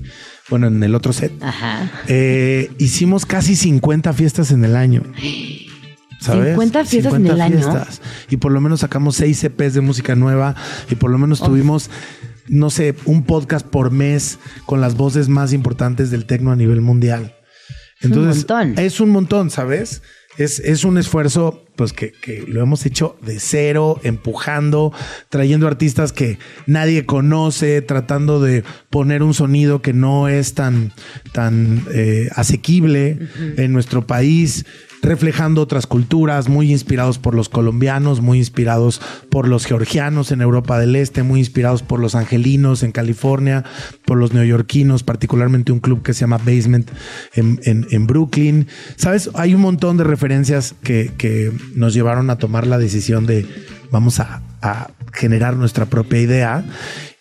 bueno, en el otro set, Ajá. eh, hicimos casi 50 fiestas en el año. ¿Sabes? 50 fiestas en el año. fiestas. Y por lo menos sacamos 6 EPs de música nueva y por lo menos tuvimos, no sé, un podcast por mes con las voces más importantes del tecno a nivel mundial. Un Entonces, montón. es un montón, ¿sabes? Es, es un esfuerzo pues que, que lo hemos hecho de cero, empujando, trayendo artistas que nadie conoce, tratando de poner un sonido que no es tan, tan eh, asequible en nuestro país, reflejando otras culturas, muy inspirados por los colombianos, muy inspirados por los georgianos en Europa del Este, muy inspirados por los angelinos en California, por los neoyorquinos, particularmente un club que se llama Basement en, en- en Brooklyn. Sabes, hay un montón de referencias que, que nos llevaron a tomar la decisión de vamos a, a generar nuestra propia idea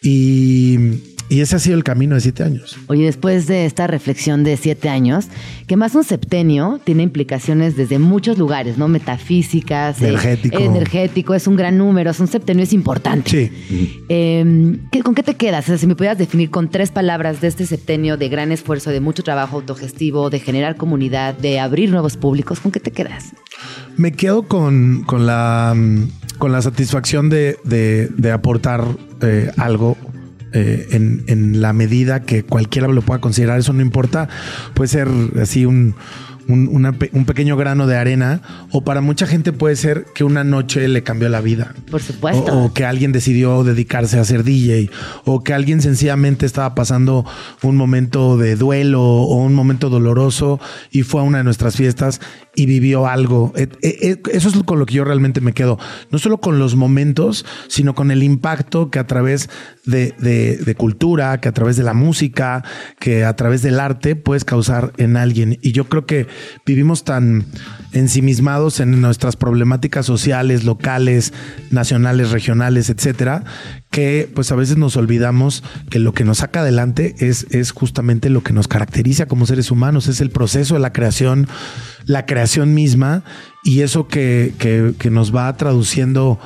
y, y ese ha sido el camino de siete años. Oye, después de esta reflexión de siete años, que más un septenio tiene implicaciones desde muchos lugares, ¿no? Metafísicas, eh, Energético. energético, es un gran número, es un septenio, es importante. Sí. Eh, ¿qué- ¿Con qué te quedas? O sea, si me pudieras definir con tres palabras de este septenio de gran esfuerzo, de mucho trabajo autogestivo, de generar comunidad, de abrir nuevos públicos, ¿con qué te quedas? Me quedo con, con la, mm, con la satisfacción de, de- de aportar eh, algo eh, en, en la medida que cualquiera lo pueda considerar. Eso no importa. Puede ser así un, un, una pe- un pequeño grano de arena o para mucha gente puede ser que una noche le cambió la vida. Por supuesto. O, o que alguien decidió dedicarse a ser DJ, o que alguien sencillamente estaba pasando un momento de duelo o un momento doloroso y fue a una de nuestras fiestas y vivió algo. Et- et- et- Eso es con lo que yo realmente me quedo. No solo con los momentos, sino con el impacto que a través de, de- de cultura, que a través de la música, que a través del arte puedes causar en alguien. Y yo creo que vivimos tan ensimismados en nuestras problemáticas sociales, locales, nacionales, regionales, etcétera, que pues a veces nos olvidamos que lo que nos saca adelante es, es justamente lo que nos caracteriza como seres humanos, es el proceso de la creación, la creación misma y eso que, que- que nos va traduciendo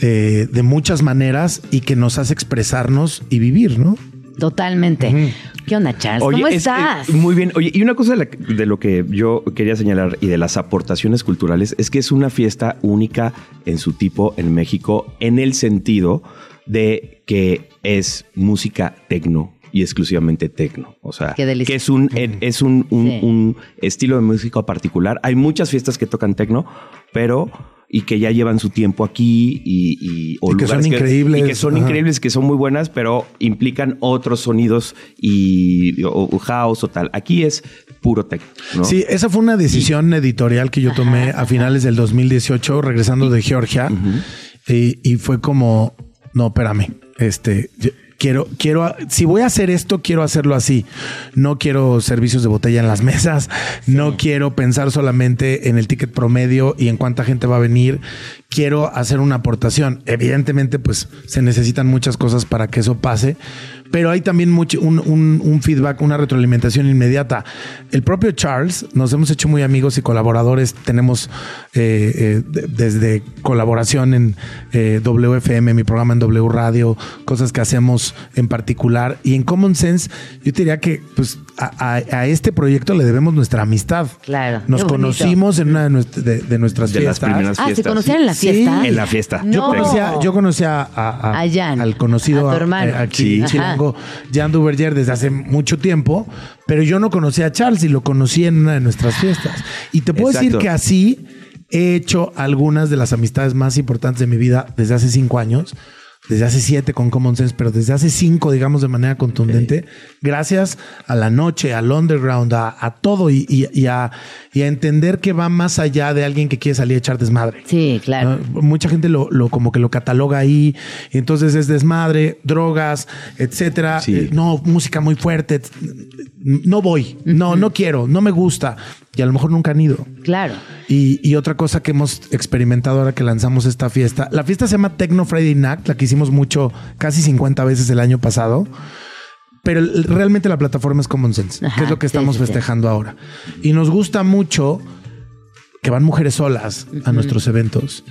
eh, de muchas maneras y que nos hace expresarnos y vivir, ¿no? Totalmente. ¿Qué onda, Charles? ¿Cómo es- estás? eh, muy bien. Oye, y una cosa de, la- de lo que yo quería señalar y de las aportaciones culturales es que es una fiesta única en su tipo en México en el sentido de que es música tecno y exclusivamente tecno. O sea, que es un, es un, un- Sí. un estilo de música particular. Hay muchas fiestas que tocan tecno, pero y que ya llevan su tiempo aquí y, y, o Y que son increíbles. y que son Ajá. increíbles, que son muy buenas, pero implican otros sonidos y o, o house o tal. Aquí es puro tech, ¿no? Sí, esa fue una decisión editorial que yo tomé a finales del 2018, regresando de Georgia. y, y fue como, no, espérame, este, yo quiero, quiero, si voy a hacer esto, quiero hacerlo así. No quiero servicios de botella en las mesas. No quiero pensar solamente en el ticket promedio y en cuánta gente va a venir. Quiero hacer una aportación. Evidentemente, pues se necesitan muchas cosas para que eso pase. Pero hay también mucho, un, un- feedback, una retroalimentación inmediata. El propio Charles, nos hemos hecho muy amigos y colaboradores. Tenemos eh, eh, de- desde colaboración en eh, WFM, mi programa en W Radio, cosas que hacemos en particular. Y en Common Sense, yo diría que pues, a, a- a este proyecto le debemos nuestra amistad. Claro. Nos conocimos en una de, nuestra- de- de nuestras De las fiestas. primeras Ah, ¿se conocían en la Sí. fiesta? En la fiesta. Yo No. conocía, yo conocía a, a- A Jan, al conocido a tu hermano. aquí Sí. Chilango, Jan Duverger, desde hace mucho tiempo, pero yo no conocía a Charles y lo conocí en una de nuestras fiestas. Y te puedo decir que así he hecho algunas de las amistades más importantes de mi vida desde hace cinco años. Desde hace siete con Common Sense, pero desde hace cinco, digamos, de manera contundente, gracias a la noche, al underground, a, a todo y, y- y a, y a entender que va más allá de alguien que quiere salir a echar desmadre. Sí, claro. ¿no? Mucha gente lo, lo- como que lo cataloga ahí, y entonces es desmadre, drogas, etcétera. Sí. Eh, no, música muy fuerte. No voy, no, no quiero, no me gusta. Y a lo mejor nunca han ido. Claro. Y, y otra cosa que hemos experimentado ahora que lanzamos esta fiesta, la fiesta se llama Techno Friday Night, la que hicimos mucho, casi 50 veces el año pasado. Pero realmente la plataforma es Common Sense, Ajá, que es lo que estamos sí, sí. festejando ahora. Y nos gusta mucho que van mujeres solas a nuestros eventos,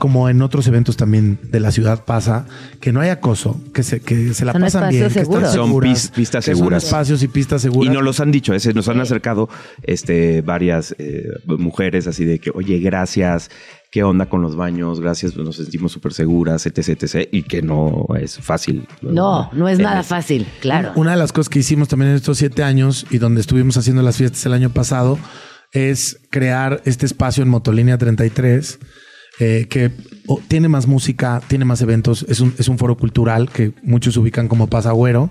como en otros eventos también de la ciudad pasa, que no hay acoso, que se, que se la Son pasan bien, que están. Son seguras, pis- pistas que seguras. Son espacios y pistas Y seguras. nos los han dicho, ese, nos han acercado este, varias eh, mujeres así de que, oye, gracias, qué onda con los baños, gracias, nos sentimos súper seguras, etc, etc, y que no es fácil. No, no es En nada fácil, claro. Una de las cosas que hicimos también en estos siete años y donde estuvimos haciendo las fiestas el año pasado es crear este espacio en Motolínea 33 eh, que oh, tiene más música, tiene más eventos, es un, es un foro cultural que muchos ubican como Pasagüero.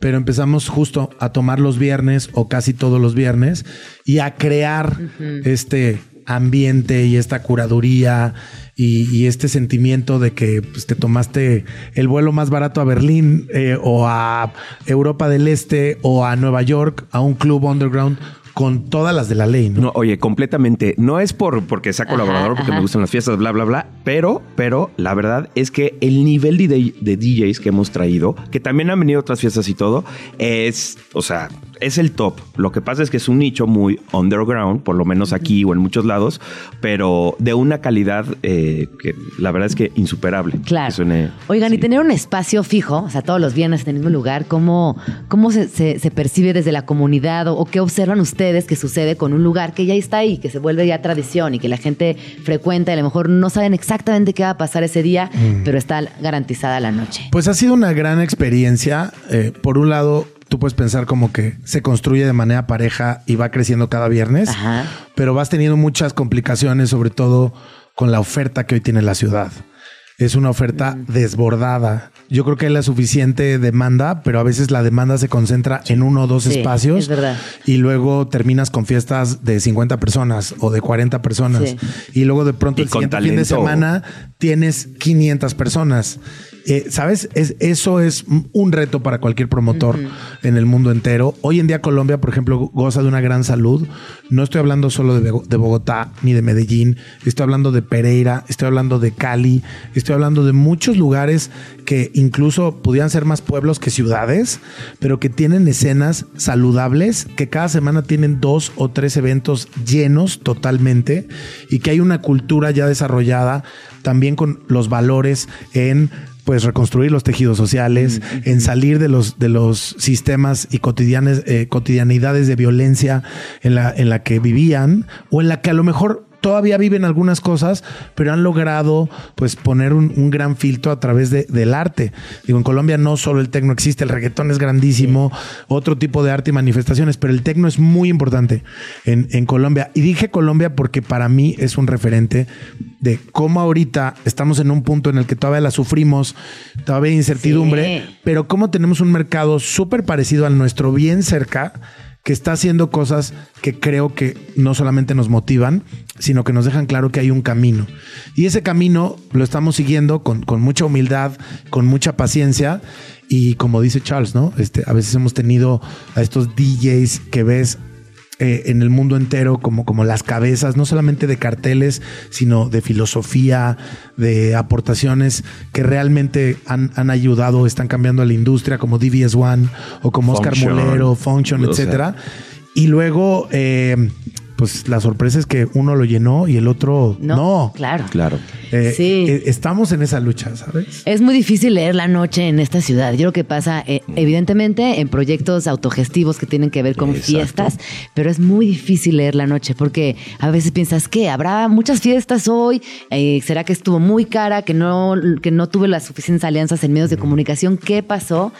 Pero empezamos justo a tomar los viernes o casi todos los viernes y a crear este ambiente y esta curaduría y, y este sentimiento de que pues, te tomaste el vuelo más barato a Berlín eh, o a Europa del Este o a Nueva York, a un club underground con todas las de la ley, ¿no? No, oye, completamente. No es por porque sea colaborador, porque ajá. me gustan las fiestas, bla, bla, bla. Pero, pero la verdad es que el nivel de, de DJs que hemos traído, que también han venido otras fiestas y todo, es, o sea, es el top. Lo que pasa es que es un nicho muy underground, por lo menos aquí o en muchos lados, pero de una calidad eh, que la verdad es que insuperable. Claro. Que suene- Oigan, y tener un espacio fijo, o sea, todos los viernes en el mismo lugar, ¿cómo, cómo se, se- se percibe desde la comunidad o, o qué observan ustedes que sucede con un lugar que ya está ahí, que se vuelve ya tradición y que la gente frecuenta y a lo mejor no saben exactamente qué va a pasar ese día, pero está garantizada la noche? Pues ha sido una gran experiencia. Eh, por un lado, tú puedes pensar como que se construye de manera pareja y va creciendo cada viernes, Ajá. pero vas teniendo muchas complicaciones, sobre todo con la oferta que hoy tiene la ciudad. Es una oferta desbordada. Yo creo que hay la suficiente demanda, pero a veces la demanda se concentra en uno o dos Sí, espacios es verdad. y luego terminas con fiestas de 50 personas o de 40 personas Sí. y luego de pronto Y el siguiente fin de semana tienes 500 personas. Eh, ¿Sabes? Es, eso es un reto para cualquier promotor en el mundo entero. Hoy en día Colombia, por ejemplo, goza de una gran salud. No estoy hablando solo de, Bogotá ni de Medellín. Estoy hablando de Pereira, estoy hablando de Cali, estoy hablando de muchos lugares que incluso pudieran ser más pueblos que ciudades, pero que tienen escenas saludables, que cada semana tienen dos o tres eventos llenos totalmente y que hay una cultura ya desarrollada también con los valores en pues reconstruir los tejidos sociales, en salir de los, de los sistemas y cotidianes, eh, cotidianidades de violencia en la, en la que vivían o en la que a lo mejor todavía viven algunas cosas, pero han logrado pues poner un, un gran filtro a través de- del arte. Digo, en Colombia no solo el tecno existe, el reggaetón es grandísimo, otro tipo de arte y manifestaciones, pero el tecno es muy importante en, en Colombia. Y dije Colombia porque para mí es un referente de cómo ahorita estamos en un punto en el que todavía la sufrimos, todavía hay incertidumbre, Sí. pero cómo tenemos un mercado súper parecido al nuestro, bien cerca, que está haciendo cosas que creo que no solamente nos motivan, sino que nos dejan claro que hay un camino. Y ese camino lo estamos siguiendo con, con mucha humildad, con mucha paciencia. Y como dice Charles, ¿no? Este, a veces hemos tenido a estos DJs que ves eh, en el mundo entero como, como las cabezas, no solamente de carteles, sino de filosofía, de aportaciones que realmente han, han ayudado, están cambiando a la industria, como DBS One o como Oscar. Mulero, Function, sea. etcétera. Y luego, eh, pues la sorpresa es que uno lo llenó y el otro no. No, claro. Claro. Eh, Sí. eh, estamos en esa lucha, ¿sabes? Es muy difícil leer la noche en esta ciudad. Yo creo que pasa, eh, evidentemente, en proyectos autogestivos que tienen que ver con Exacto. fiestas, pero es muy difícil leer la noche porque a veces piensas que habrá muchas fiestas hoy, Eh, será que estuvo muy cara, que no, que no tuve las suficientes alianzas en medios de comunicación. ¿Qué pasó?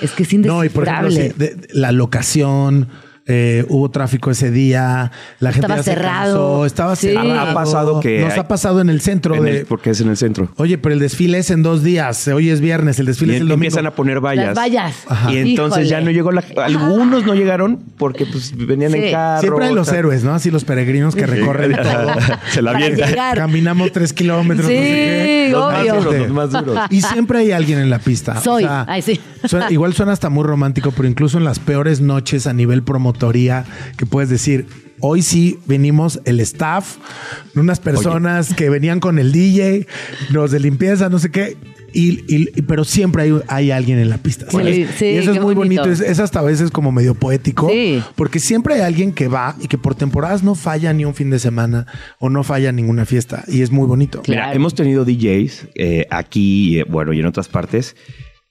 Es que es No, y por ejemplo, indescifrable. sí, de- de- la locación, eh, hubo tráfico ese día, la gente Estaba ya se cerrado. cansó, estaba Sí. cerrado. Ha pasado que Nos hay- ha pasado en el centro En de... el- porque es en el centro. Oye, pero el desfile es en dos días. Hoy es viernes, el desfile Y es el domingo. empiezan a poner vallas. Las vallas. Ajá. Y entonces ya no llegó la... Algunos no llegaron porque pues venían Sí. en carro. Siempre hay los tal. héroes, ¿no? Así los peregrinos que recorren todo. Se la avientan. Caminamos tres kilómetros. Sí, no sé qué. Los más duros, los más duros. Y siempre hay alguien en la pista. Soy. Ay, sí. Suena- igual suena hasta muy romántico, pero incluso en las peores noches a nivel promotoría, que puedes decir, hoy sí venimos el staff, unas personas que venían con el DJ, los de limpieza, no sé qué. Y, pero siempre hay, hay alguien en la pista. ¿sabes? Sí, sí, y eso es muy bonito. bonito. Es, es hasta a veces como medio poético. Sí. Porque siempre hay alguien que va y que por temporadas no falla ni un fin de semana o no falla ninguna fiesta. Y es muy bonito. Mira, Claro. hemos tenido DJs eh, aquí, eh, bueno, y en otras partes,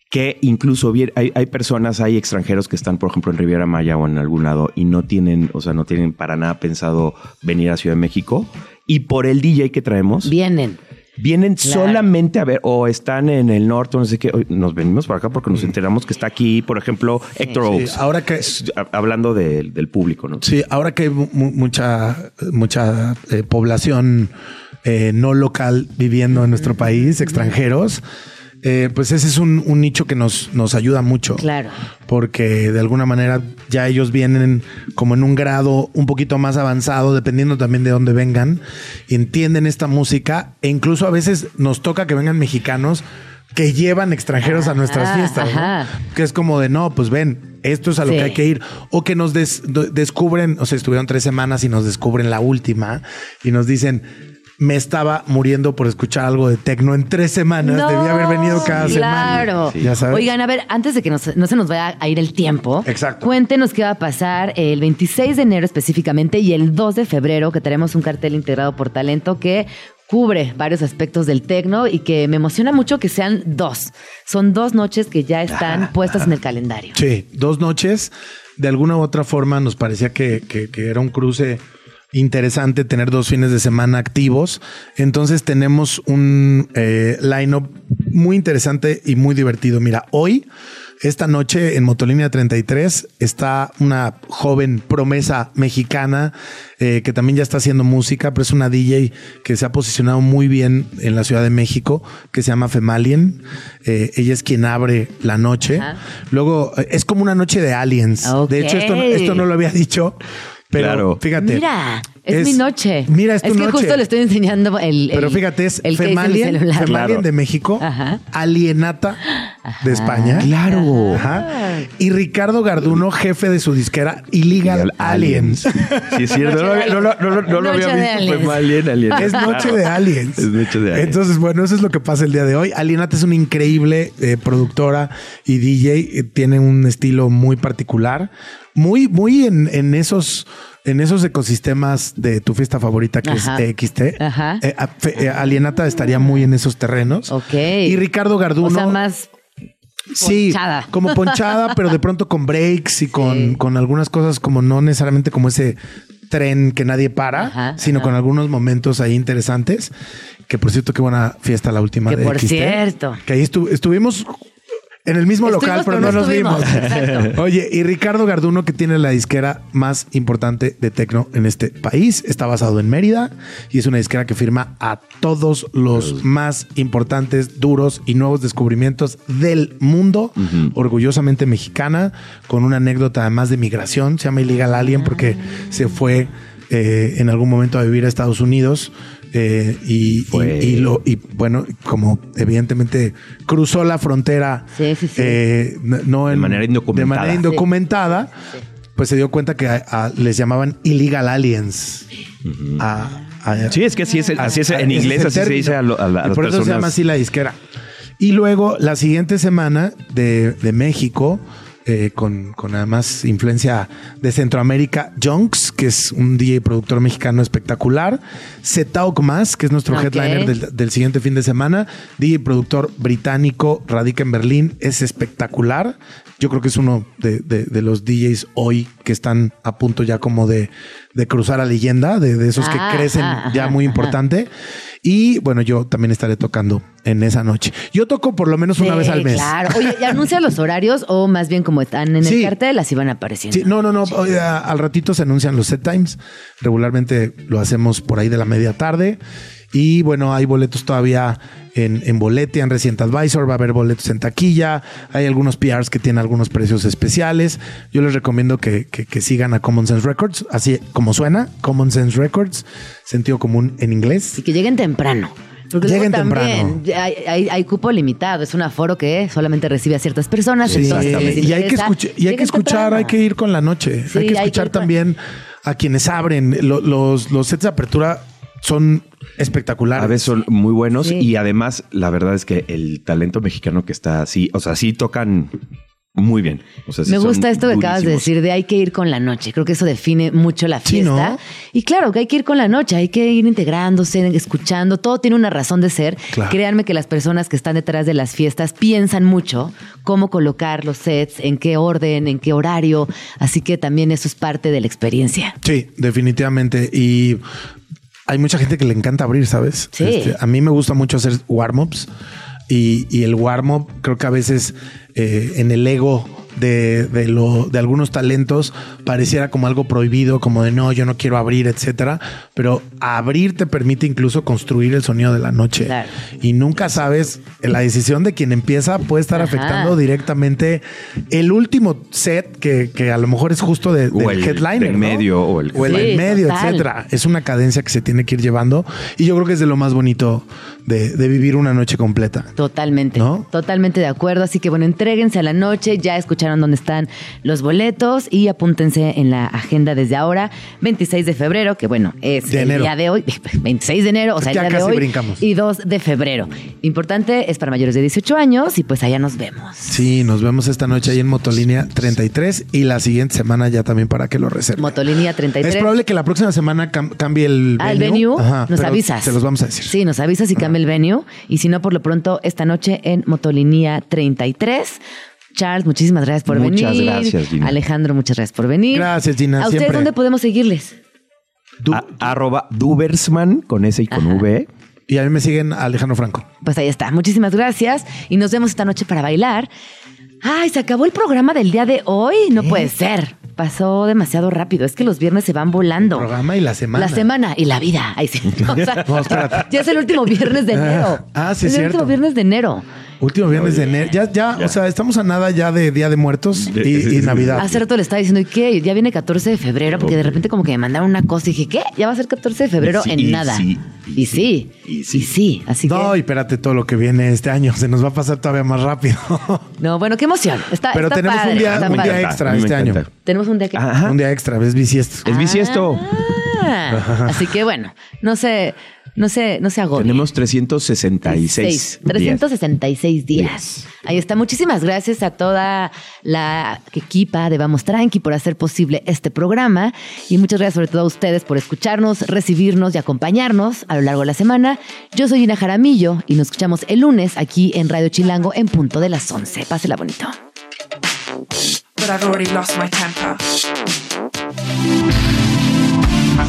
que incluso hay, hay personas, hay extranjeros que están, por ejemplo, en Riviera Maya o en algún lado y no tienen, o sea, no tienen para nada pensado venir a Ciudad de México. Y por el DJ que traemos, Vienen. vienen Claro. solamente a ver, o están en el norte, o no sé qué. Nos venimos para acá porque nos enteramos que está aquí, por ejemplo, Héctor Sí, Oaks. ahora que Ha- Hablando del- del público, ¿no? Sí, ahora que hay mu- mu- mucha, mucha eh, población eh, no local viviendo en nuestro país, extranjeros, eh, pues ese es un, un nicho que nos, nos ayuda mucho. Claro. Porque de alguna manera ya ellos vienen como en un grado un poquito más avanzado, dependiendo también de dónde vengan, entienden esta música, e incluso a veces nos toca que vengan mexicanos que llevan extranjeros a nuestras fiestas, ¿no? que es como de no, pues ven, esto es a lo Sí. que hay que ir. O que nos des- descubren, o sea, estuvieron tres semanas y nos descubren la última y nos dicen, me estaba muriendo por escuchar algo de tecno en tres semanas, No, debía haber venido cada claro. semana. Ya sabes. Oigan, a ver, antes de que nos- no se nos vaya a ir el tiempo, Exacto. cuéntenos qué va a pasar el 26 de enero específicamente y el 2 de febrero, que tenemos un cartel integrado por talento que cubre varios aspectos del tecno y que me emociona mucho que sean dos. Son dos noches que ya están puestas en el calendario. Sí, dos noches. De alguna u otra forma nos parecía que, que- que era un cruce interesante tener dos fines de semana activos. Entonces tenemos un eh, line-up muy interesante y muy divertido. Mira, hoy, esta noche en Motolínea 33 está una joven promesa mexicana eh, que también ya está haciendo música, pero es una DJ que se ha posicionado muy bien en la Ciudad de México, que se llama Femalien. Eh, ella es quien abre la noche. Ajá. Luego, eh, es como una noche de aliens. De hecho, esto no lo había dicho, pero Claro. fíjate. Mira, es, mi noche. Mira, es tu que noche. justo le estoy enseñando el. el- Pero fíjate, es el Femalien, celular. Femalien Claro. de México, Ajá. Alienata de España. Claro. Ajá. Y Ricardo Garduno, jefe de su disquera Illegal Aliens. Sí, es cierto. No, lo- no, lo- no, lo- no lo Noche había visto. mal, alien, alien. Es Noche Claro. de Aliens. Es Noche de aliens. Entonces, bueno, eso es lo que pasa el día de hoy. Alienata es una increíble eh, productora y DJ. eh, tiene un estilo muy particular. Muy, muy en, en esos, en esos ecosistemas de tu fiesta favorita que Ajá. es TXT. Ajá. Eh, eh, Alienata estaría muy en esos terrenos. Ok. Y Ricardo Garduno. O sea, más. Sí, ponchada. como ponchada, pero de pronto con breaks y con, Sí. con algunas cosas como no necesariamente como ese tren que nadie para, Ajá, sino ajá. con algunos momentos ahí interesantes. Que por cierto, qué buena fiesta la última Que de por XT. cierto. Que ahí estu- estuvimos en el mismo Estuvimos, local, pero, no no nos vimos. Exacto. Oye, y Ricardo Garduno, que tiene la disquera más importante de tecno en este país, está basado en Mérida y es una disquera que firma a todos los más importantes, duros y nuevos descubrimientos del mundo, orgullosamente mexicana, con una anécdota además de migración, se llama Illegal Alien porque se fue eh, en algún momento a vivir a Estados Unidos. Eh, y, Fue- y- y lo y bueno como evidentemente cruzó la frontera Sí, sí, sí. eh, no De manera indocumentada. de manera indocumentada, pues se dio cuenta que a- a- les llamaban illegal aliens. A- a- Sí, es que así es, el- así es a- en inglés, así se dice a, lo- a la- a Y las por eso se llama así la disquera. Y luego la siguiente semana de, de México, eh, con, con además influencia de Centroamérica, Junks, que es un DJ productor mexicano espectacular, Zetauk Más, que es nuestro headliner del, del siguiente fin de semana, DJ productor británico, radica en Berlín, es espectacular. Yo creo que es uno de, de- de los DJs hoy que están a punto ya como de, de cruzar a leyenda, de, esos Ah, que crecen ajá, ya muy ajá. importante. Y bueno, yo también estaré tocando en esa noche. Yo toco por lo menos una Sí, vez al mes. Claro. Oye, ¿y anuncia los horarios o más bien como están en Sí. el cartel, así van apareciendo? Sí, no, no, no. oye, al ratito se anuncian los set times. Regularmente lo hacemos por ahí de la media tarde. Y bueno, hay boletos todavía en, en Bolete, en Resident Advisor. Va a haber boletos en taquilla. Hay algunos PRs que tienen algunos precios especiales. Yo les recomiendo que, que- que sigan a Common Sense Records, así como suena, Common Sense Records, sentido común en inglés. Y que lleguen temprano. Porque Lleguen también temprano. hay, hay- hay cupo limitado, es un aforo que solamente recibe a ciertas personas. Sí, entonces, si les y hay que, escuchar, y hay que escuchar, temprano. hay que ir con la noche. Sí, hay que hay que escuchar también a quienes abren. Lo- los, los sets de apertura son espectaculares. A veces son muy buenos Sí. y además la verdad es que el talento mexicano que está así, o sea, sí tocan muy bien. O sea, sí Me gusta esto que acabas de decir de hay que ir con la noche. Creo que eso define mucho la Sí, fiesta. ¿no? Y claro que hay que ir con la noche, hay que ir integrándose, escuchando. Todo tiene una razón de ser. Claro. Créanme que las personas que están detrás de las fiestas piensan mucho cómo colocar los sets, en qué orden, en qué horario. Así que también eso es parte de la experiencia. Sí, definitivamente. Y hay mucha gente que le encanta abrir, ¿sabes? Este, Sí. a mí me gusta mucho hacer warm-ups. Y, y el warm-up creo que a veces eh, en el ego de, de, lo, de algunos talentos pareciera como algo prohibido, como de no, yo no quiero abrir, etcétera. Pero abrir te permite incluso construir el sonido de la noche. Claro. Y nunca sabes, la decisión de quien empieza puede estar Ajá. afectando directamente el último set que, que a lo mejor es justo de, O del el headliner. del ¿no? medio o el- o el Sí, del medio, total. etcétera. Es una cadencia que se tiene que ir llevando. Y yo creo que es de lo más bonito de, de vivir una noche completa. Totalmente, ¿No? totalmente de acuerdo. Así que bueno, entréguense a la noche, ya escucharon dónde están los boletos y apúntense en la agenda desde ahora, 26 de febrero, que bueno, es De el enero. día de hoy, 26 de enero, o sea, Ya el día de casi hoy, brincamos. y 2 de febrero. Importante, es para mayores de 18 años y pues allá nos vemos. Sí, nos vemos esta noche ahí en Motolínea 33 y la siguiente semana ya también para que lo reserven. Motolínea 33. Es probable que la próxima semana cam- cambie el Ah, el venue, Ajá, nos avisas. Se los vamos a decir. Sí, nos avisas y cambia el venue. Y si no, por lo pronto, esta noche en Motolinía 33. Charles, muchísimas gracias por Muchas venir. gracias, Gina. Alejandro, muchas gracias por venir. Gracias, Gina, ¿A ustedes siempre. dónde podemos seguirles? Du- A- arroba Dubersman con S y con V. y a mí me siguen Alejandro Franco. Pues ahí está. Muchísimas gracias. Y nos vemos esta noche para bailar. Ay, se acabó el programa del día de hoy. No puede ser. Pasó demasiado rápido. Es que los viernes se van volando. Programa y la semana. La semana y la vida. Ay, sí. O sea, No, espérate. ya es el último viernes de enero. Ah, sí, es el cierto. último viernes de enero. Último viernes de enero. Ya, ya, o sea, estamos a nada ya de Día de Muertos y, y Navidad. Hace rato le estaba diciendo, ¿y qué? Ya viene 14 de febrero, porque de repente como que me mandaron una cosa y dije, ¿qué? Ya va a ser 14 de febrero Sí, en y nada. sí, y sí, y sí, así No, que... y espérate todo lo que viene este año. Se nos va a pasar todavía más rápido. No, bueno, qué emoción. Está, Pero está tenemos padre, un día, un día extra este año. Tenemos un día que... Ajá. Un día extra, es bisiesto. Es bisiesto. Ah, así que bueno, no sé, no sé, no se agobie. Tenemos 366 Seis, días. 366 días. Ahí está. Muchísimas gracias a toda la equipa de Vamos Tranqui por hacer posible este programa. Y muchas gracias sobre todo a ustedes por escucharnos, recibirnos y acompañarnos a lo largo de la semana. Yo soy Ina Jaramillo y nos escuchamos el lunes aquí en Radio Chilango en punto de las 11. Pásela bonito. but I've already lost my temper.